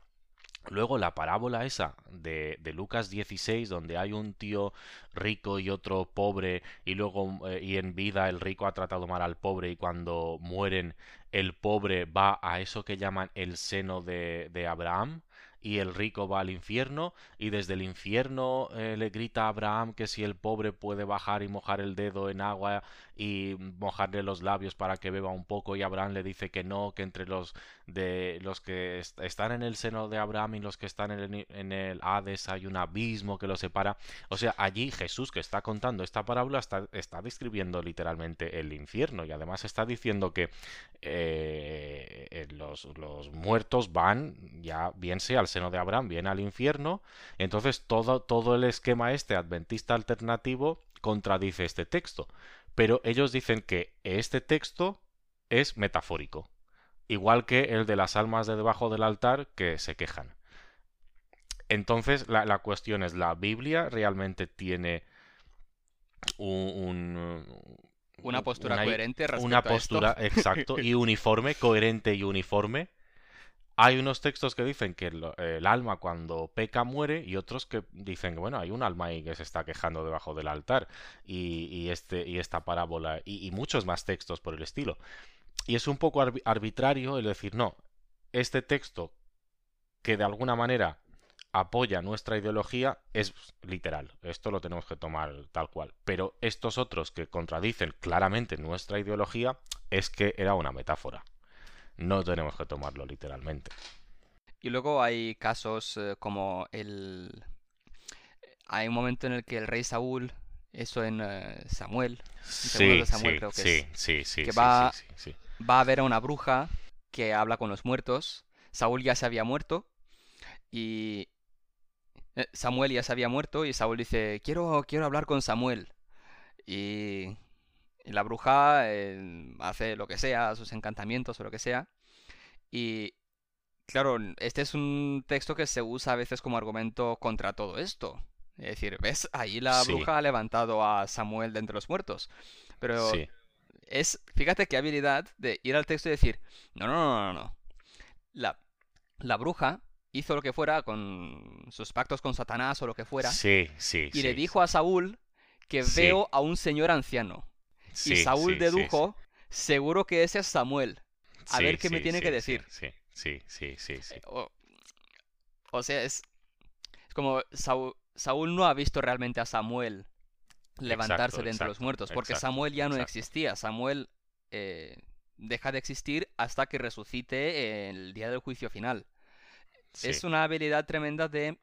Speaker 1: Luego la parábola esa de, de, Lucas 16, donde hay un tío rico y otro pobre, y luego eh, y en vida el rico ha tratado mal al pobre, y cuando mueren el pobre va a eso que llaman el seno de, de Abraham, y el rico va al infierno y desde el infierno eh, le grita a Abraham que si el pobre puede bajar y mojar el dedo en agua y mojarle los labios para que beba un poco y Abraham le dice que no, que entre los de los que están en el seno de Abraham y los que están en el, Hades hay un abismo que los separa. O sea, allí Jesús que está contando esta parábola está, está describiendo literalmente el infierno y además está diciendo que eh, eh, los, los muertos van ya bien sea al seno de Abraham, bien al infierno. Entonces todo, todo el esquema este adventista alternativo contradice este texto. Pero ellos dicen que este texto es metafórico, igual que el de las almas de debajo del altar que se quejan. Entonces la, cuestión es, ¿la Biblia realmente tiene un,
Speaker 2: una postura coherente
Speaker 1: respecto una postura exacto y [LAUGHS] uniforme coherente y uniforme hay unos textos que dicen que el, alma cuando peca muere y otros que dicen que bueno, hay un alma ahí que se está quejando debajo del altar y, este, y esta parábola y, muchos más textos por el estilo. Y es un poco arbitrario el decir, no, este texto que de alguna manera apoya nuestra ideología es literal. Esto lo tenemos que tomar tal cual. Pero estos otros que contradicen claramente nuestra ideología es que era una metáfora. No tenemos que tomarlo literalmente.
Speaker 2: Y luego hay casos eh, como el... Hay un momento en el que el rey Saúl, eso en uh, Samuel,
Speaker 1: sí,
Speaker 2: Samuel
Speaker 1: sí,
Speaker 2: creo que
Speaker 1: sí,
Speaker 2: es,
Speaker 1: sí, sí,
Speaker 2: que va, va a ver a una bruja que habla con los muertos. Saúl ya se había muerto y eh, Samuel ya se había muerto y Saúl dice, quiero, quiero hablar con Samuel. Y la bruja eh, hace lo que sea, sus encantamientos o lo que sea. Y claro, este es un texto que se usa a veces como argumento contra todo esto. Es decir, ¿ves? Ahí la
Speaker 1: Sí.
Speaker 2: bruja ha levantado a Samuel de entre los muertos. Pero
Speaker 1: Sí,
Speaker 2: es, fíjate qué habilidad de ir al texto y decir, no, no, no, no, no. La, la bruja hizo lo que fuera con sus pactos con Satanás o lo que fuera
Speaker 1: sí, sí,
Speaker 2: y le dijo a Saúl que veo a un señor anciano. Y Saúl
Speaker 1: sí,
Speaker 2: dedujo, seguro que ese es Samuel. A ver qué me tiene que decir.
Speaker 1: Sí, sí, sí, sí, sí.
Speaker 2: Eh, O, o sea, es, es como Saúl, Saúl no ha visto realmente a Samuel levantarse
Speaker 1: Exacto,
Speaker 2: de entre los muertos, porque
Speaker 1: exacto,
Speaker 2: Samuel ya no existía. Samuel eh, deja de existir hasta que resucite el día del juicio final.
Speaker 1: Sí,
Speaker 2: Es una habilidad tremenda de,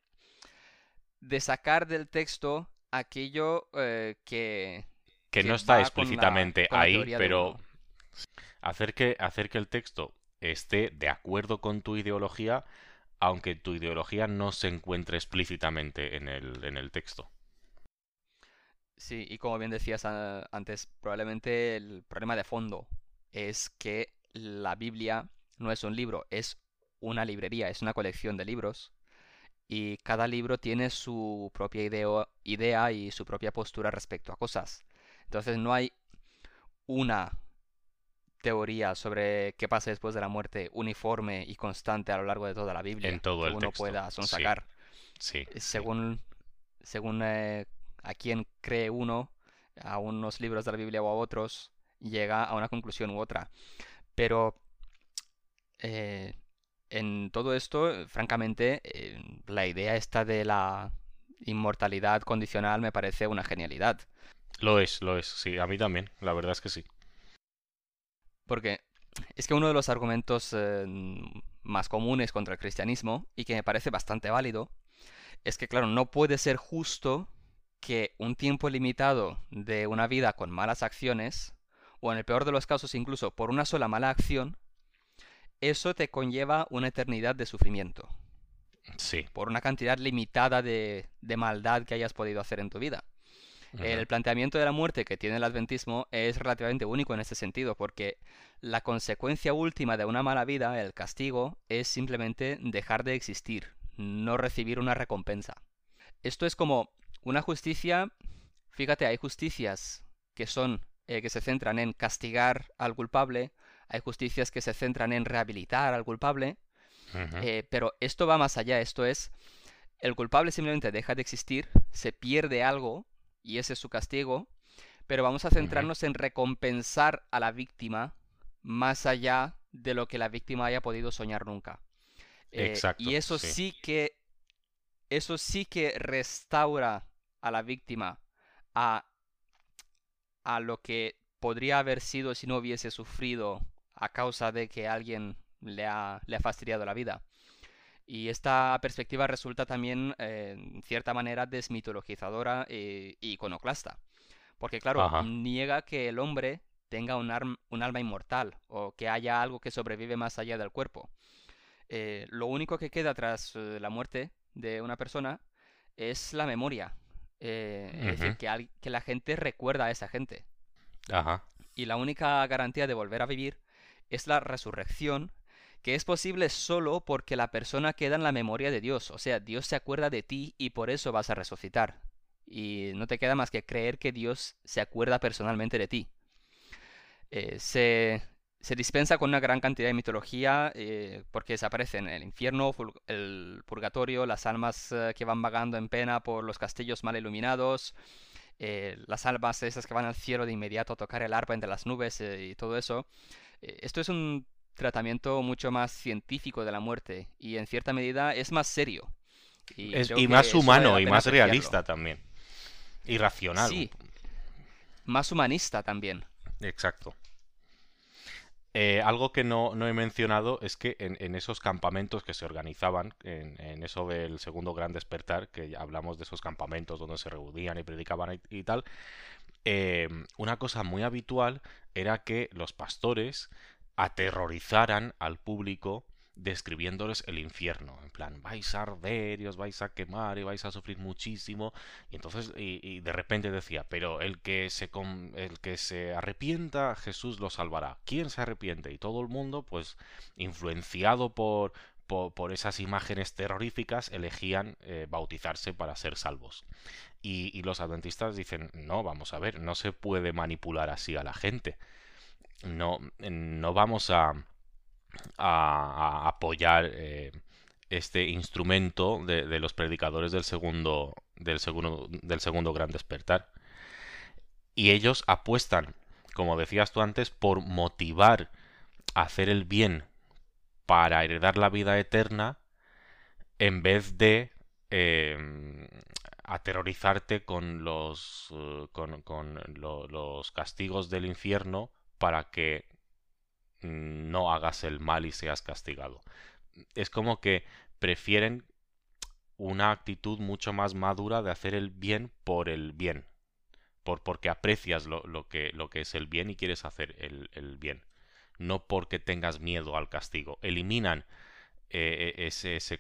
Speaker 2: de sacar del texto aquello eh, que,
Speaker 1: que
Speaker 2: que
Speaker 1: no está
Speaker 2: la-
Speaker 1: explícitamente
Speaker 2: la
Speaker 1: ahí, pero hacer que, hacer que el texto esté de acuerdo con tu ideología, aunque tu ideología no se encuentre explícitamente en el, en el texto.
Speaker 2: Sí, y como bien decías antes, probablemente el problema de fondo es que la Biblia no es un libro, es una librería, es una colección de libros y cada libro tiene su propia ideo- idea y su propia postura respecto a cosas. Entonces no hay una teoría sobre qué pasa después de la muerte uniforme y constante a lo largo de toda la Biblia
Speaker 1: En todo
Speaker 2: que
Speaker 1: el
Speaker 2: uno
Speaker 1: texto,
Speaker 2: pueda sonsacar.
Speaker 1: Sí, sí.
Speaker 2: Según, según eh, a quién cree uno, a unos libros de la Biblia o a otros, llega a una conclusión u otra. Pero eh, en todo esto, eh, francamente, eh, la idea esta de la inmortalidad condicional me parece una genialidad.
Speaker 1: Lo es, lo es, sí, a mí también, la verdad es que sí.
Speaker 2: Porque es que uno de los argumentos eh, más comunes contra el cristianismo, y que me parece bastante válido, es que, claro, no puede ser justo que un tiempo limitado de una vida con malas acciones, o en el peor de los casos incluso por una sola mala acción, eso te conlleva una eternidad de sufrimiento,
Speaker 1: Sí.
Speaker 2: por una cantidad limitada de, de maldad que hayas podido hacer en tu vida. El planteamiento de la muerte que tiene el adventismo es relativamente único en ese sentido, porque la consecuencia última de una mala vida, el castigo, es simplemente dejar de existir, no recibir una recompensa. Esto es como una justicia, fíjate, hay justicias que son, eh, que se centran en castigar al culpable, hay justicias que se centran en rehabilitar al culpable, eh, pero esto va más allá, esto es, el culpable simplemente deja de existir, se pierde algo, y ese es su castigo, pero vamos a centrarnos en recompensar a la víctima más allá de lo que la víctima haya podido soñar nunca. Eh,
Speaker 1: Exacto,
Speaker 2: y eso
Speaker 1: sí.
Speaker 2: sí que, eso sí que restaura a la víctima a, a lo que podría haber sido si no hubiese sufrido a causa de que alguien le ha, le ha fastidiado la vida. Y esta perspectiva resulta también, eh, en cierta manera, desmitologizadora e iconoclasta. Porque, claro,
Speaker 1: Ajá.
Speaker 2: niega que el hombre tenga un, un alma inmortal o que haya algo que sobrevive más allá del cuerpo. Eh, lo único que queda tras eh, la muerte de una persona es la memoria. Eh, es decir, que, que la gente recuerda a esa gente.
Speaker 1: Ajá.
Speaker 2: Y la única garantía de volver a vivir es la resurrección, que es posible solo porque la persona queda en la memoria de Dios. O sea, Dios se acuerda de ti y por eso vas a resucitar. Y no te queda más que creer que Dios se acuerda personalmente de ti. Eh, se, se dispensa con una gran cantidad de mitología porque se aparecen el infierno, el purgatorio, las almas que van vagando en pena por los castillos mal iluminados, las almas esas que van al cielo de inmediato a tocar el arpa entre las nubes y todo eso. esto es un tratamiento mucho más científico de la muerte y en cierta medida es más serio.
Speaker 1: Y, más humano y más realista también. Y racional.
Speaker 2: Sí. Más humanista también.
Speaker 1: Exacto. Eh, algo que no, he mencionado es que en, esos campamentos que se organizaban, en, eso del segundo gran despertar, que ya hablamos de esos campamentos donde se reunían y predicaban y, tal, eh, una cosa muy habitual era que los pastores aterrorizaran al público describiéndoles el infierno, en plan, vais a arder y os vais a quemar y vais a sufrir muchísimo, y entonces, y, de repente decía, pero el que, se el que se arrepienta, Jesús lo salvará. ¿Quién se arrepiente? Y todo el mundo, pues, influenciado por, por, esas imágenes terroríficas, elegían eh, bautizarse para ser salvos. Y los adventistas dicen, no, vamos a ver, no se puede manipular así a la gente. No, no vamos a a, apoyar eh, este instrumento de, los predicadores del segundo, del, segundo, del segundo gran despertar. Y ellos apuestan, como decías tú antes, por motivar a hacer el bien para heredar la vida eterna en vez de em, aterrorizarte con los, eh, con, con los castigos del infierno para que no hagas el mal y seas castigado. Es como que prefieren una actitud mucho más madura de hacer el bien por el bien. Por, porque aprecias lo, que, es el bien y quieres hacer el, bien. No porque tengas miedo al castigo. Eliminan eh, e, ese, ese,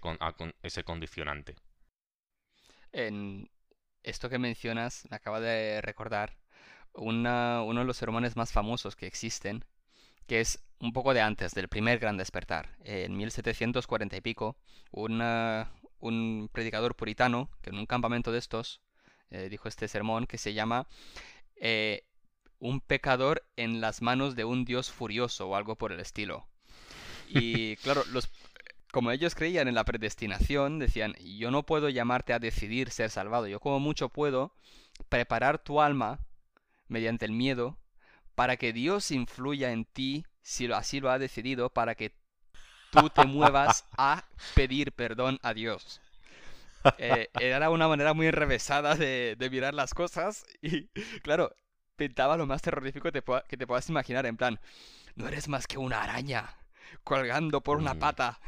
Speaker 1: ese condicionante.
Speaker 2: En esto que mencionas me acaba de recordar uno de los sermones más famosos que existen, que es un poco de antes del primer gran despertar. En 1740 y pico, un predicador puritano, que en un campamento de estos, eh, dijo este sermón que se llama eh, Un pecador en las manos de un dios furioso o algo por el estilo. Y claro, los, como ellos creían en la predestinación, decían, yo no puedo llamarte a decidir ser salvado, yo como mucho puedo preparar tu alma mediante el miedo para que Dios influya en ti si lo, así lo ha decidido, para que tú te muevas [LAUGHS] a pedir perdón a Dios. Eh, era una manera muy enrevesada de, mirar las cosas y, claro, pintaba lo más terrorífico que te, que te puedas imaginar, en plan, no eres más que una araña colgando por una pata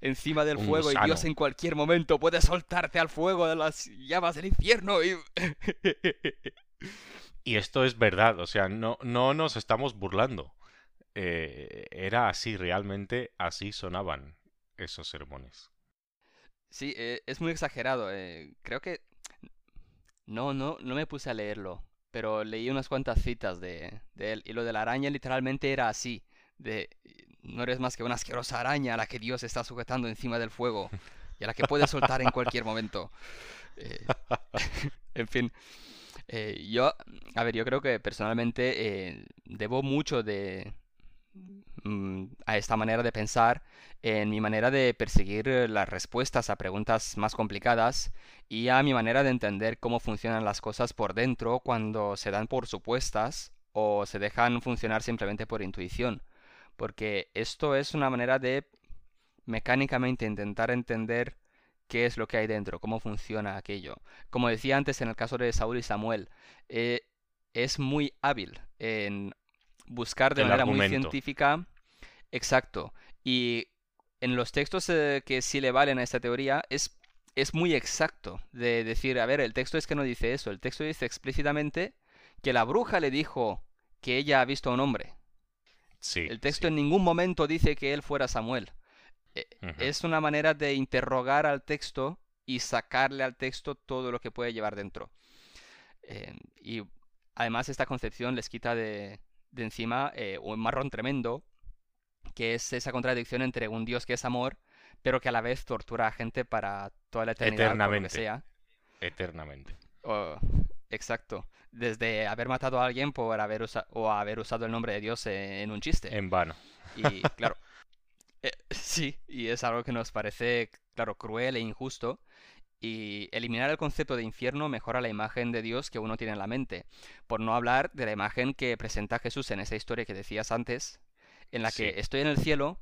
Speaker 2: encima del fuego y Dios en cualquier momento puede soltarte al fuego de las llamas del infierno y... [LAUGHS]
Speaker 1: y esto es verdad, o sea, no, no nos estamos burlando. Eh, era así, realmente así sonaban esos sermones.
Speaker 2: Sí, eh, es muy exagerado. Eh, creo que... No, no, no me puse a leerlo, pero leí unas cuantas citas de, de él. Y lo de la araña literalmente era así. De, no eres más que una asquerosa araña a la que Dios está sujetando encima del fuego y a la que puede soltar en cualquier momento. [LAUGHS] [LAUGHS] en fin, yo, a ver, yo creo que personalmente debo mucho de, Mm, a esta manera de pensar en mi manera de perseguir eh, las respuestas a preguntas más complicadas y a mi manera de entender cómo funcionan las cosas por dentro cuando se dan por supuestas o se dejan funcionar simplemente por intuición. Porque esto es una manera de mecánicamente intentar entender qué es lo que hay dentro, cómo funciona aquello. Como decía antes en el caso de Saúl y Samuel, eh, es muy hábil en buscar de manera muy científica. Exacto. Y en los textos eh, que sí le valen a esta teoría es, es muy exacto de decir, a ver, el texto es que no dice eso, el texto dice explícitamente que la bruja le dijo que ella ha visto a un hombre.
Speaker 1: Sí,
Speaker 2: el texto en ningún momento dice que él fuera Samuel. E, es una manera de interrogar al texto y sacarle al texto todo lo que puede llevar dentro. Eh, y además esta concepción les quita de, de encima eh, un marrón tremendo, que es esa contradicción entre un Dios que es amor, pero que a la vez tortura a gente para toda la eternidad.
Speaker 1: Eternamente.
Speaker 2: sea.
Speaker 1: Eternamente.
Speaker 2: Oh, exacto. desde haber matado a alguien por haber usado o haber usado el nombre de Dios en, un chiste.
Speaker 1: En vano.
Speaker 2: Y claro, eh, [LAUGHS] sí, y es algo que nos parece, claro, cruel e injusto. Y eliminar el concepto de infierno mejora la imagen de Dios que uno tiene en la mente. Por no hablar de la imagen que presenta Jesús en esa historia que decías antes, en la que estoy en el cielo,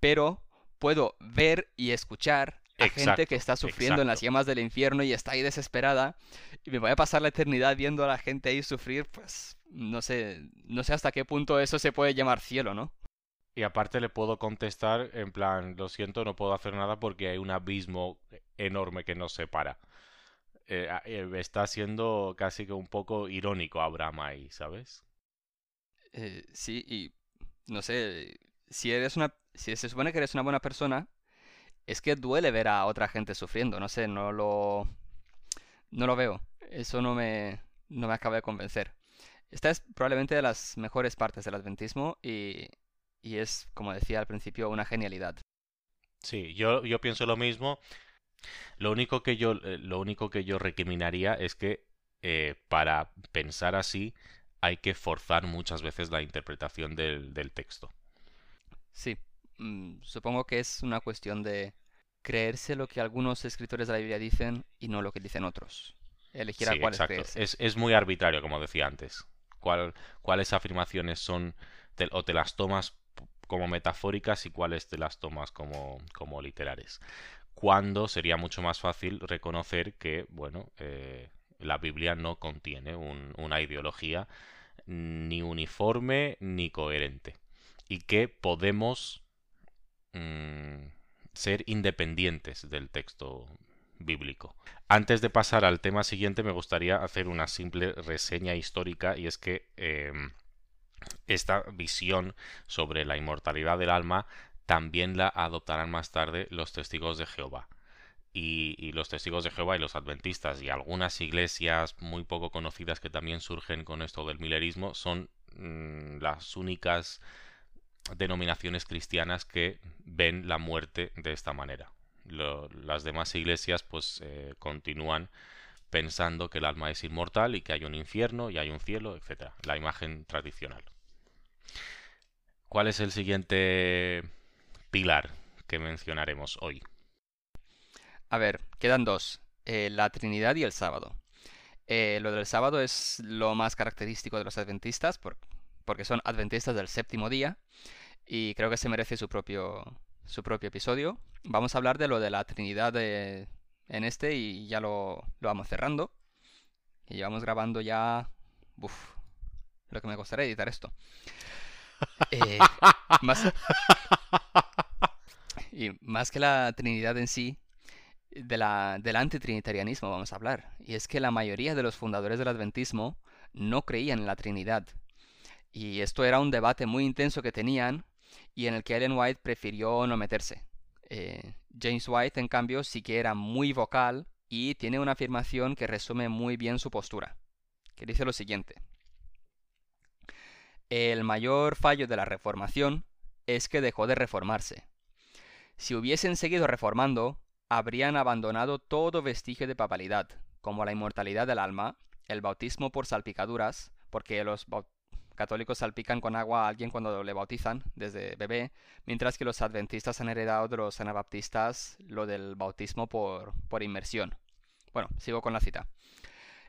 Speaker 2: pero puedo ver y escuchar a gente que está sufriendo en las llamas del infierno y está ahí desesperada y me voy a pasar la eternidad viendo a la gente ahí sufrir, pues no sé, no sé hasta qué punto eso se puede llamar cielo, ¿no?
Speaker 1: Y aparte le puedo contestar en plan, lo siento, no puedo hacer nada porque hay un abismo enorme que nos separa. Eh, eh, está siendo casi que un poco irónico Abraham ahí, ¿sabes?
Speaker 2: Eh, sí, y no sé, si eres una, si se supone que eres una buena persona, es que duele ver a otra gente sufriendo, no sé, no lo, no lo veo. Eso no me, no me acaba de convencer. Esta es probablemente de las mejores partes del adventismo y, y es, como decía al principio, una genialidad.
Speaker 1: Sí, yo, yo pienso lo mismo. Lo único que yo, eh, lo único que yo recriminaría es que eh, para pensar así hay que forzar muchas veces la interpretación del, del texto.
Speaker 2: Sí, mm, supongo que es una cuestión de creerse lo que algunos escritores de la Biblia dicen y no lo que dicen otros. Elegir a creerse.
Speaker 1: Es, es, muy arbitrario, como decía antes. Cuál, cuáles afirmaciones son o te las tomas como metafóricas y cuáles te las tomas como, como literales. Cuando sería mucho más fácil reconocer que, bueno, eh, la Biblia no contiene una ideología ni uniforme ni coherente y que podemos mm, ser independientes del texto bíblico. Antes de pasar al tema siguiente me gustaría hacer una simple reseña histórica y es que em, esta visión sobre la inmortalidad del alma también la adoptarán más tarde los testigos de Jehová. Y, los testigos de Jehová y los adventistas y algunas iglesias muy poco conocidas que también surgen con esto del milerismo son mm, las únicas denominaciones cristianas que ven la muerte de esta manera. las demás iglesias pues eh, continúan pensando que el alma es inmortal y que hay un infierno y hay un cielo, etc. La imagen tradicional. ¿Cuál es el siguiente pilar que mencionaremos hoy?
Speaker 2: A ver, quedan dos. Eh, la Trinidad y el sábado. Eh, lo del sábado es lo más característico de los adventistas porque son adventistas del séptimo día y creo que se merece su propio, su propio episodio. Vamos a hablar de lo de la Trinidad de, en este y ya lo, lo vamos cerrando. Y llevamos grabando ya... Uf, lo que me costaría editar esto. [LAUGHS] Eh, más, y más que la Trinidad en sí, de la, del antitrinitarianismo vamos a hablar. Y es que la mayoría de los fundadores del adventismo no creían en la Trinidad. Y esto era un debate muy intenso que tenían y en el que Ellen White prefirió no meterse. Eh, James White, en cambio, sí que era muy vocal y tiene una afirmación que resume muy bien su postura, que dice lo siguiente. El mayor fallo de la reformación es que dejó de reformarse. Si hubiesen seguido reformando, habrían abandonado todo vestigio de papalidad, como la inmortalidad del alma, el bautismo por salpicaduras, porque los, católicos salpican con agua a alguien cuando le bautizan desde bebé, mientras que los adventistas han heredado de los anabaptistas lo del bautismo por, por inmersión. Bueno, sigo con la cita.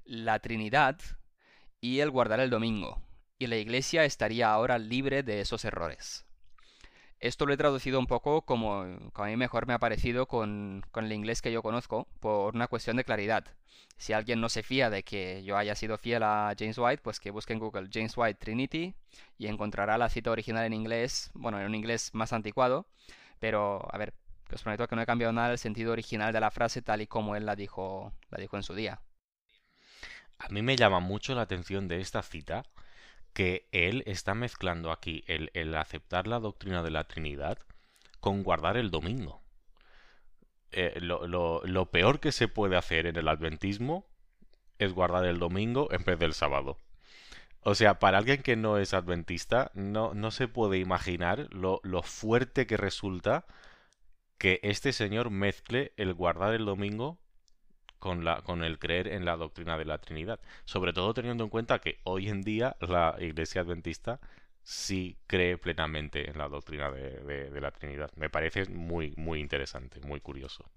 Speaker 2: La Trinidad y el guardar el domingo, y la Iglesia estaría ahora libre de esos errores. Esto lo he traducido un poco como, a mí mejor me ha parecido con, con, el inglés que yo conozco, por una cuestión de claridad. Si alguien no se fía de que yo haya sido fiel a James White, pues que busque en Google James White Trinity y encontrará la cita original en inglés, bueno, en un inglés más anticuado, pero a ver, os prometo que no he cambiado nada el sentido original de la frase tal y como él la dijo, la dijo en su día.
Speaker 1: A mí me llama mucho la atención de esta cita que él está mezclando aquí el, aceptar la doctrina de la Trinidad con guardar el domingo. Eh, lo, lo, peor que se puede hacer en el adventismo es guardar el domingo en vez del sábado. O sea, para alguien que no es adventista, no, no se puede imaginar lo, lo, fuerte que resulta que este señor mezcle el guardar el domingo con, la, con el creer en la doctrina de la Trinidad. Sobre todo teniendo en cuenta que hoy en día la Iglesia Adventista sí cree plenamente en la doctrina de, de la Trinidad. Me parece muy, muy interesante, muy curioso.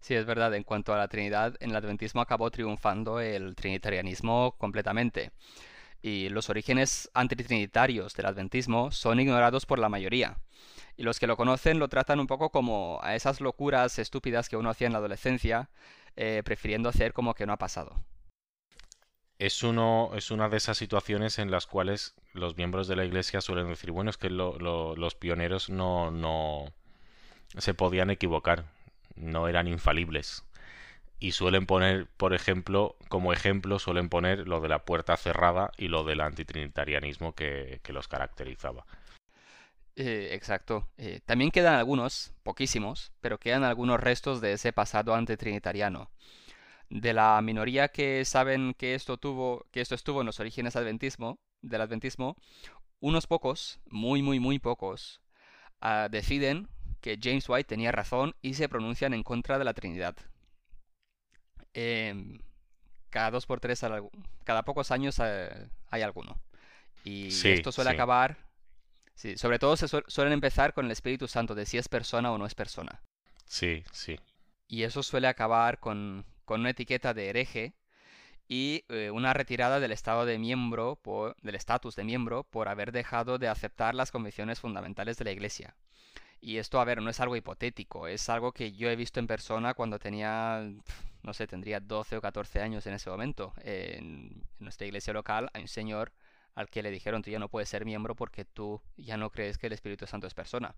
Speaker 2: Sí, es verdad, en cuanto a la Trinidad, en el adventismo acabó triunfando el trinitarianismo completamente. Y los orígenes antitrinitarios del adventismo son ignorados por la mayoría. Y los que lo conocen lo tratan un poco como a esas locuras estúpidas que uno hacía en la adolescencia, eh, prefiriendo hacer como que no ha pasado.
Speaker 1: Es, uno, es una de esas situaciones en las cuales los miembros de la iglesia suelen decir, bueno, es que los pioneros no, no se podían equivocar no eran infalibles. Y suelen poner, por ejemplo, como ejemplo, suelen poner lo de la puerta cerrada y lo del antitrinitarianismo que, los caracterizaba.
Speaker 2: Eh, exacto. Eh, también quedan algunos, poquísimos, pero quedan algunos restos de ese pasado antitrinitariano. De la minoría que saben que esto tuvo, que esto estuvo en los orígenes adventismo, del adventismo, unos pocos, muy muy muy pocos, ah, deciden que James White tenía razón y se pronuncian en contra de la Trinidad. Cada dos por tres, cada pocos años eh, hay alguno. Y esto suele acabar, sí, sobre todo se suelen empezar con el Espíritu Santo, de si es persona o no es persona.
Speaker 1: Sí, sí.
Speaker 2: Y eso suele acabar con, con una etiqueta de hereje y eh, una retirada del estado de miembro, por, del estatus de miembro, por haber dejado de aceptar las convicciones fundamentales de la Iglesia. Y esto, a ver, no es algo hipotético, es algo que yo he visto en persona cuando tenía, no sé, tendría 12 o 14 años en ese momento. En, nuestra iglesia local hay un señor al que le dijeron, tú ya no puedes ser miembro porque tú ya no crees que el Espíritu Santo es persona.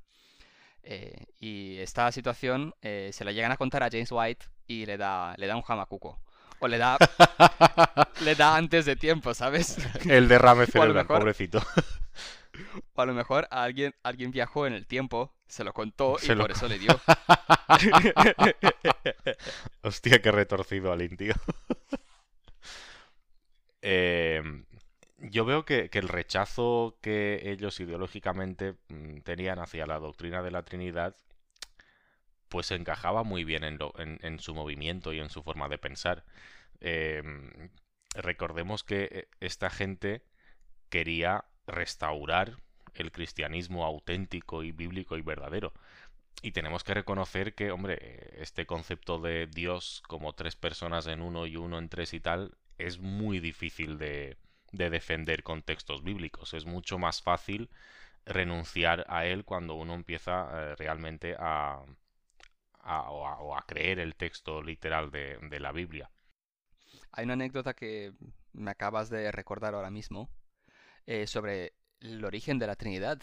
Speaker 2: Eh, y esta situación eh, se la llegan a contar a James White y le da, le da un jamacuco. O le da, [LAUGHS] le da antes de tiempo, ¿sabes?
Speaker 1: El derrame [LAUGHS] cerebral, pobrecito.
Speaker 2: O a lo mejor alguien, alguien viajó en el tiempo, se lo contó y por eso le dio. [LAUGHS]
Speaker 1: Hostia, qué retorcido al tío. [LAUGHS] Em, yo veo que, el rechazo que ellos ideológicamente mm, tenían hacia la doctrina de la Trinidad pues encajaba muy bien en, en, su movimiento y en su forma de pensar. Em, recordemos que eh, esta gente quería restaurar el cristianismo auténtico y bíblico y verdadero. Y tenemos que reconocer que, hombre, este concepto de Dios como tres personas en uno y uno en tres y tal es muy difícil de, de defender con textos bíblicos. Es mucho más fácil renunciar a él cuando uno empieza eh, realmente a, a, o a, creer el texto literal de la Biblia.
Speaker 2: Hay una anécdota que me acabas de recordar ahora mismo eh, sobre el origen de la Trinidad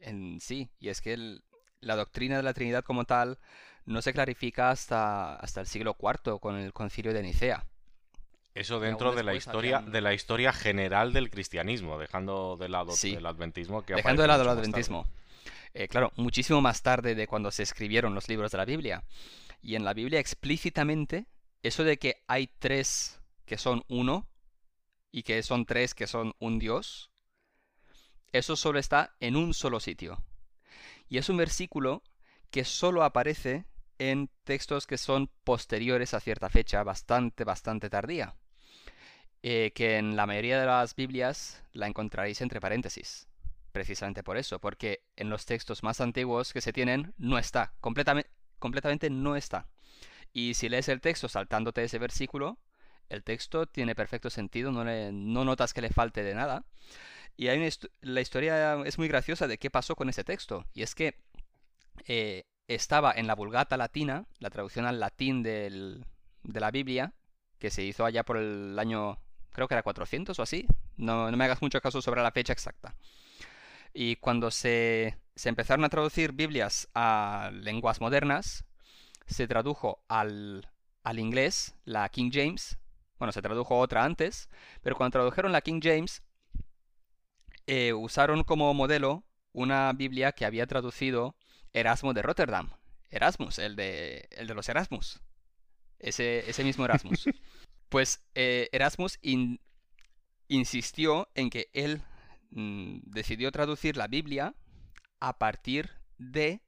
Speaker 2: en sí. Y es que la doctrina de la Trinidad como tal no se clarifica hasta, hasta el siglo IV con el concilio de Nicea.
Speaker 1: Eso dentro de la historia de la historia general del cristianismo, dejando de lado el adventismo que
Speaker 2: dejando de lado el adventismo. Eh, claro, muchísimo más tarde de cuando se escribieron los libros de la Biblia. Y en la Biblia explícitamente eso de que hay tres que son uno y que son tres que son un Dios, eso solo está en un solo sitio. Y es un versículo que solo aparece en textos que son posteriores a cierta fecha, bastante, bastante tardía. Eh, que en la mayoría de las Biblias la encontraréis entre paréntesis. Precisamente por eso, porque en los textos más antiguos que se tienen no está, completamente, completamente no está. Y si lees el texto saltándote ese versículo, el texto tiene perfecto sentido, no, no notas que le falte de nada. Y hay la historia es muy graciosa de qué pasó con ese texto. Y es que eh, estaba en la Vulgata Latina, la traducción al latín de la Biblia, que se hizo allá por el año, creo que era 400 o así. No, no me hagas mucho caso sobre la fecha exacta. Y cuando se, se empezaron a traducir Biblias a lenguas modernas, se tradujo al, al inglés la King James, bueno, se tradujo otra antes, pero cuando tradujeron la King James, eh, usaron como modelo una Biblia que había traducido Erasmo de Rotterdam. Erasmus, el de, el de los Erasmus. Ese, ese mismo Erasmus. [LAUGHS] pues eh, Erasmus insistió en que él mm, decidió traducir la Biblia a partir de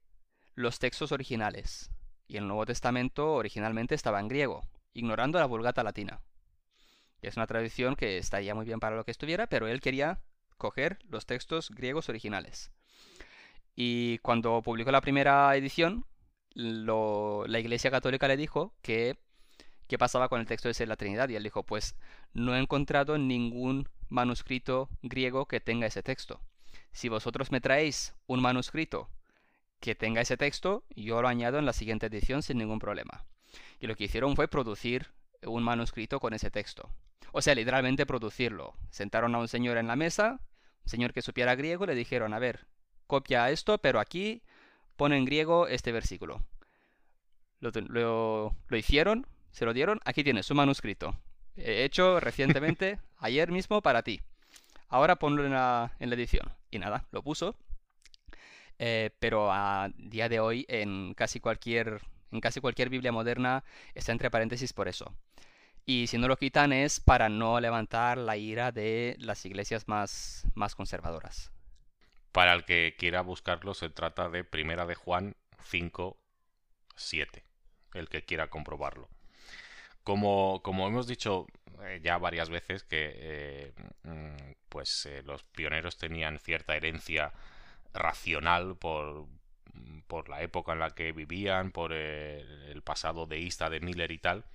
Speaker 2: los textos originales y el Nuevo Testamento originalmente estaba en griego, ignorando la Vulgata latina. Es una tradición que estaría muy bien para lo que estuviera, pero él quería coger los textos griegos originales. Y cuando publicó la primera edición, la Iglesia Católica le dijo que qué pasaba con el texto de la Trinidad y él dijo, pues no he encontrado ningún manuscrito griego que tenga ese texto. Si vosotros me traéis un manuscrito que tenga ese texto, yo lo añado en la siguiente edición sin ningún problema. Y lo que hicieron fue producir un manuscrito con ese texto. O sea, literalmente producirlo. Sentaron a un señor en la mesa, un señor que supiera griego, le dijeron, a ver, copia esto, pero aquí pone en griego este versículo. Lo, hicieron, se lo dieron, aquí tienes su manuscrito. He hecho recientemente, [LAUGHS] ayer mismo, para ti. Ahora ponlo en la, en la edición. Y nada, lo puso. Eh, pero a día de hoy en casi cualquier en casi cualquier Biblia moderna está entre paréntesis por eso. Y si no lo quitan es para no levantar la ira de las iglesias más, más conservadoras.
Speaker 1: Para el que quiera buscarlo, se trata de Primera de Juan 5, 7. El que quiera comprobarlo. Como, como hemos dicho eh, ya varias veces que eh, mm, pues eh, los pioneros tenían cierta herencia racional por, por la época en la que vivían, por el pasado deísta de Miller y tal,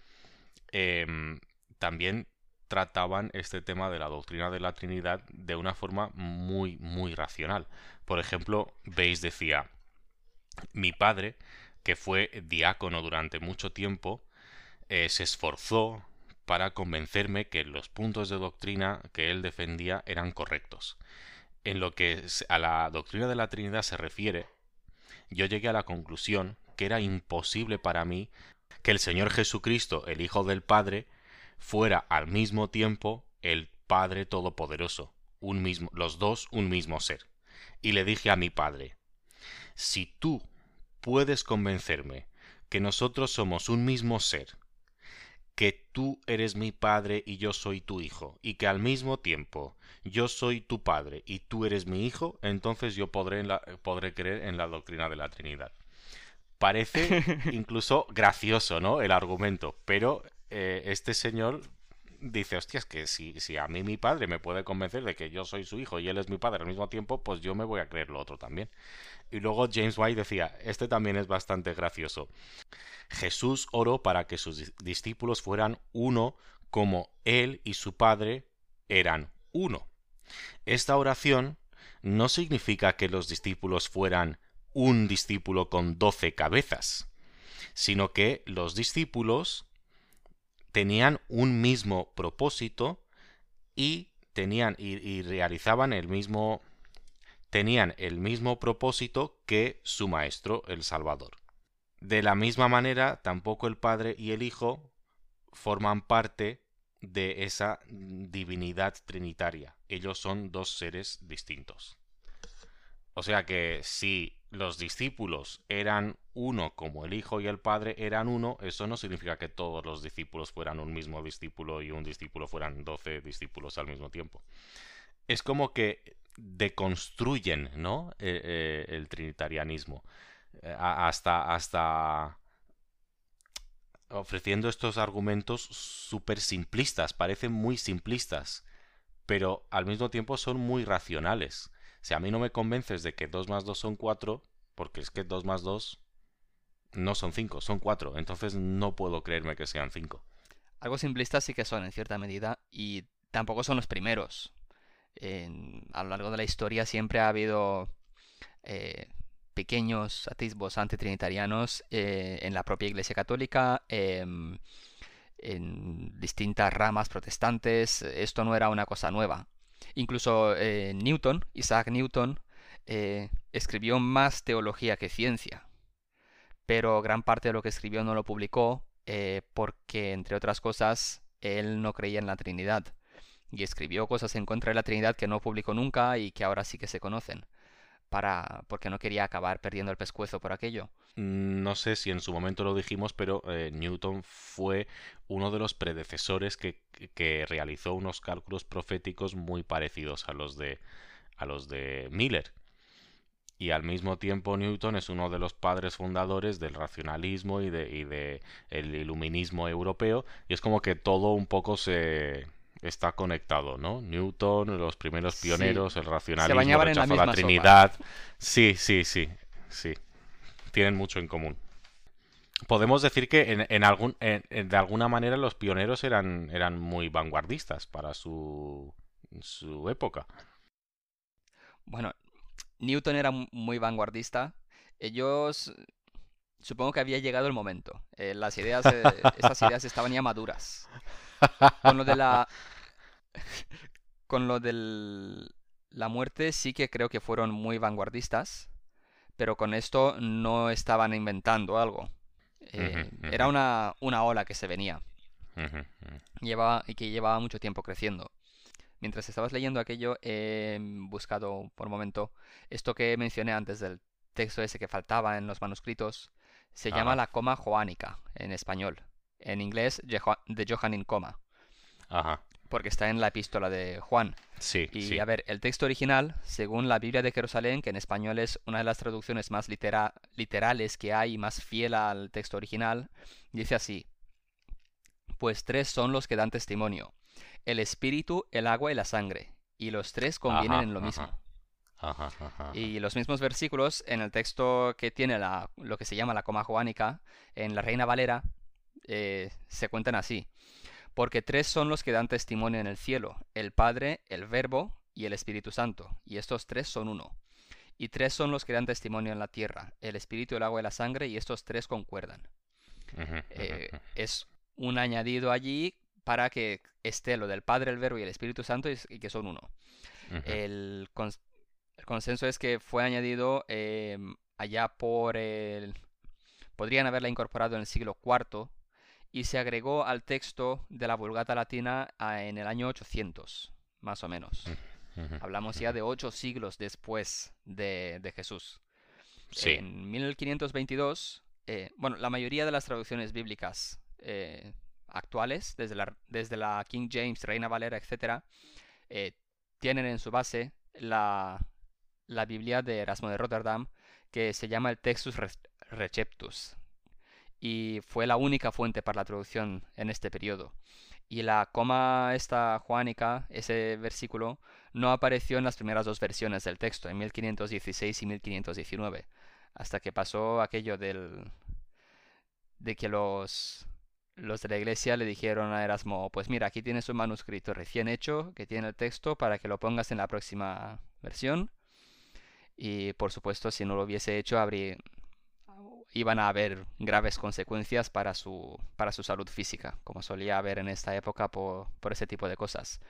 Speaker 1: em, también trataban este tema de la doctrina de la Trinidad de una forma muy, muy racional. Por ejemplo, Veis decía, mi padre, que fue diácono durante mucho tiempo, eh, se esforzó para convencerme que los puntos de doctrina que él defendía eran correctos. En lo que a la doctrina de la Trinidad se refiere, yo llegué a la conclusión que era imposible para mí que el Señor Jesucristo, el Hijo del Padre, fuera al mismo tiempo el Padre Todopoderoso, un mismo, los dos un mismo ser. Y le dije a mi Padre, si tú puedes convencerme que nosotros somos un mismo ser, que tú eres mi Padre y yo soy tu Hijo, y que al mismo tiempo yo soy tu Padre y tú eres mi Hijo, entonces yo podré, podré creer en la doctrina de la Trinidad. Parece [LAUGHS] incluso gracioso, ¿no? El argumento, pero eh, este señor dice, hostias, que si, si a mí mi padre me puede convencer de que yo soy su hijo y él es mi padre al mismo tiempo, pues yo me voy a creer lo otro también. Y luego James White decía, este también es bastante gracioso. Jesús oró para que sus discípulos fueran uno como él y su padre eran uno. Esta oración no significa que los discípulos fueran un discípulo con doce cabezas, sino que los discípulos tenían un mismo propósito y tenían y, realizaban el mismo tenían el mismo propósito que su maestro, el Salvador. De la misma manera, tampoco el Padre y el Hijo forman parte de esa divinidad trinitaria. Ellos son dos seres distintos. O sea que si los discípulos eran uno como el Hijo y el Padre eran uno, eso no significa que todos los discípulos fueran un mismo discípulo y un discípulo fueran doce discípulos al mismo tiempo. Es como que deconstruyen, ¿no? Eh, eh, el trinitarianismo. Eh, hasta, hasta ofreciendo estos argumentos súper simplistas, parecen muy simplistas, pero al mismo tiempo son muy racionales. Si a mí no me convences de que 2 más 2 son 4, porque es que 2 más 2 no son 5, son 4. Entonces no puedo creerme que sean 5.
Speaker 2: Algo simplistas sí que son en cierta medida y tampoco son los primeros. a lo largo de la historia siempre ha habido eh, pequeños atisbos antitrinitarianos eh, en la propia Iglesia Católica, em, en distintas ramas protestantes. Esto no era una cosa nueva. Incluso eh, Newton, Isaac Newton, eh, escribió más teología que ciencia, pero gran parte de lo que escribió no lo publicó eh, porque, entre otras cosas, él no creía en la Trinidad y escribió cosas en contra de la Trinidad que no publicó nunca y que ahora sí que se conocen para porque no quería acabar perdiendo el pescuezo por aquello.
Speaker 1: Mm, no sé si en su momento lo dijimos, pero eh, Newton fue uno de los predecesores que, que, realizó unos cálculos proféticos muy parecidos a los de a los de Miller. y al mismo tiempo Newton es uno de los padres fundadores del racionalismo y de, y de el iluminismo europeo y es como que todo un poco se está conectado, ¿no? Newton, los primeros pioneros, el racionalismo, el rechazo a la Trinidad. Sí, sí, sí, sí. Tienen mucho en común. Podemos decir que en, en algún, de alguna manera los pioneros eran, eran muy vanguardistas para su, su época.
Speaker 2: Bueno, Newton era muy vanguardista. Ellos, supongo que había llegado el momento. Eh, las ideas, [LAUGHS] estas ideas estaban ya maduras. Con lo de la, con lo de la muerte sí que creo que fueron muy vanguardistas, pero con esto no estaban inventando algo. Eh, era una, una, ola que se venía. Llevaba, y que llevaba mucho tiempo creciendo. Mientras estabas leyendo aquello, he buscado por un momento esto que mencioné antes del texto ese que faltaba en los manuscritos. Se llama la coma joánica en español. En inglés, de Johann in coma.
Speaker 1: Ajá.
Speaker 2: Porque está en la epístola de Juan.
Speaker 1: Sí.
Speaker 2: Y a ver, el texto original, según la Biblia de Jerusalén, que en español es una de las traducciones más literales que hay y más fiel al texto original, dice así: Pues tres son los que dan testimonio el espíritu, el agua y la sangre. Y los tres convienen en lo mismo. y los mismos versículos en el texto que tiene la, lo que se llama la coma joánica, en la Reina Valera, eh, se cuentan así. Porque tres son los que dan testimonio en el cielo, el Padre, el Verbo y el Espíritu Santo, y estos tres son uno. Y tres son los que dan testimonio en la tierra, el Espíritu, el agua y la sangre, y estos tres concuerdan. Eh, es un añadido allí para que esté lo del Padre, el Verbo y el Espíritu Santo y, que son uno. el, consenso es que fue añadido em, allá por el... Podrían haberla incorporado en el siglo IV y se agregó al texto de la Vulgata Latina en el año 800, más o menos. Hablamos ya de ocho siglos después de, Jesús. En 1522, eh, bueno, la mayoría de las traducciones bíblicas eh, actuales, desde la, desde la King James, Reina Valera, etc., eh, tienen en su base la, la, Biblia de Erasmo de Rotterdam, que se llama el Textus Receptus, y fue la única fuente para la traducción en este periodo. Y la coma esta juánica, ese versículo, no apareció en las primeras dos versiones del texto, en 1516 y 1519, hasta que pasó aquello del de que los los de la iglesia le dijeron a Erasmo, pues mira, aquí tienes un manuscrito recién hecho que tiene el texto para que lo pongas en la próxima versión. Y por supuesto, si no lo hubiese hecho, habría, iban a haber graves consecuencias para su, para su salud física, como solía haber en esta época por, por ese tipo de cosas.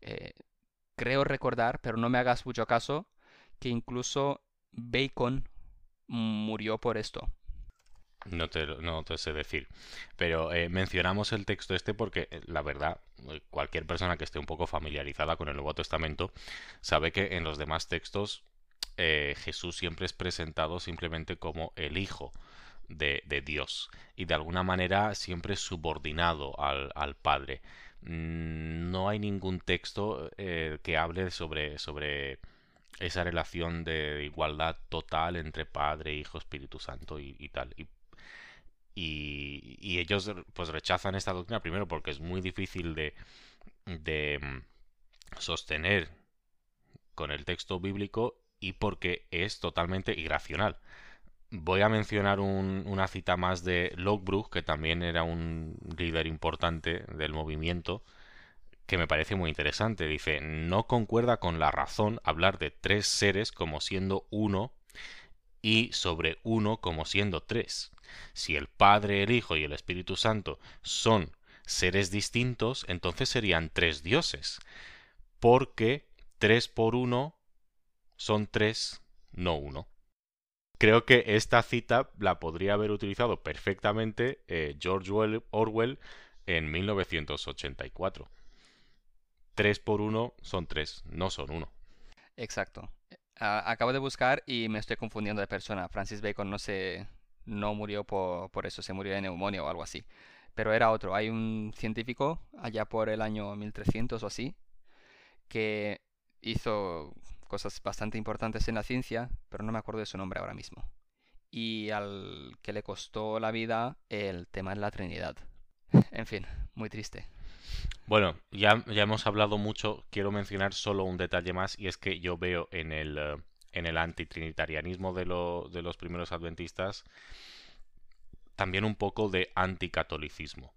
Speaker 2: Eh, creo recordar, pero no me hagas mucho caso, que incluso Bacon murió por esto.
Speaker 1: No te, no te sé decir. Pero eh, mencionamos el texto este porque, eh, la verdad, cualquier persona que esté un poco familiarizada con el Nuevo Testamento sabe que en los demás textos Jesús siempre es presentado simplemente como el Hijo de, Dios y de alguna manera siempre subordinado al, Padre. Mm, no hay ningún texto que hable sobre, sobre esa relación de igualdad total entre Padre, Hijo, Espíritu Santo y, y tal. Y y, ellos pues rechazan esta doctrina primero porque es muy difícil de, de mm, sostener con el texto bíblico y porque es totalmente irracional. Voy a mencionar una cita más de Lockbrook, que también era un líder importante del movimiento, que me parece muy interesante. Dice, no concuerda con la razón hablar de tres seres como siendo uno y sobre uno como siendo tres. Si el Padre, el Hijo y el Espíritu Santo son seres distintos, entonces serían tres dioses, porque tres por uno son tres, no uno. Creo que esta cita la podría haber utilizado perfectamente eh, George Orwell en 1984. Tres por uno son tres, no son uno.
Speaker 2: Exacto. acabo de buscar y me estoy confundiendo de persona. Francis Bacon no se, no murió por, por eso, se murió de neumonía o algo así. Pero era otro. Hay un científico allá por el año 1300 o así que hizo cosas bastante importantes en la ciencia, pero no me acuerdo de su nombre ahora mismo. Y al que le costó la vida el tema de la Trinidad. [LAUGHS] En fin, muy triste.
Speaker 1: Bueno, ya, ya hemos hablado mucho, quiero mencionar solo un detalle más y es que yo veo en el, eh, en el antitrinitarianismo de, lo- de los primeros adventistas también un poco de anticatolicismo.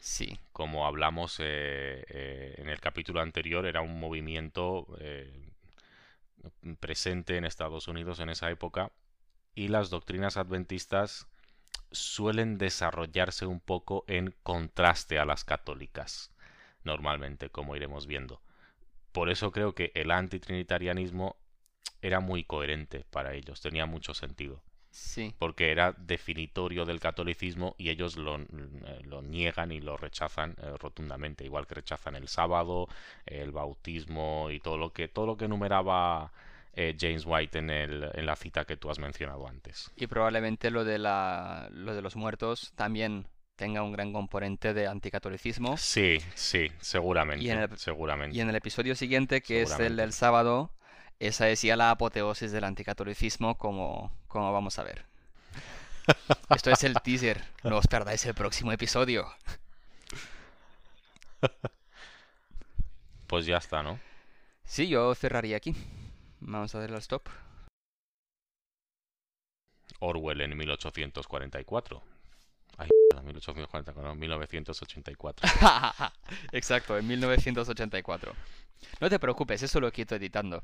Speaker 2: Sí,
Speaker 1: Como hablamos eh, eh, en el capítulo anterior, era un movimiento eh, presente en Estados Unidos en esa época y las doctrinas adventistas suelen desarrollarse un poco en contraste a las católicas, normalmente, como iremos viendo. Por eso creo que el antitrinitarianismo era muy coherente para ellos, tenía mucho sentido,
Speaker 2: sí.
Speaker 1: porque era definitorio del catolicismo y ellos lo, eh, lo niegan y lo rechazan eh, rotundamente, igual que rechazan el sábado, el bautismo y todo lo que todo lo que enumeraba eh, James White en, el, en la cita que tú has mencionado antes.
Speaker 2: Y probablemente lo de la, lo de los muertos también tenga un gran componente de anticatolicismo.
Speaker 1: Sí, sí, seguramente,
Speaker 2: Y en el-
Speaker 1: seguramente.
Speaker 2: Y en el episodio siguiente, que es el del sábado, esa es ya la apoteosis del anticatolicismo, como, como vamos a ver. [LAUGHS] Esto es el teaser. No os perdáis el próximo episodio.
Speaker 1: Pues ya está, ¿no?
Speaker 2: Sí, yo cerraría aquí. Vamos a darle al stop.
Speaker 1: Orwell en 1844. Ay, [LAUGHS] 1844, no, 1984. [LAUGHS]
Speaker 2: Exacto, en 1984. No te preocupes, eso lo quito editando.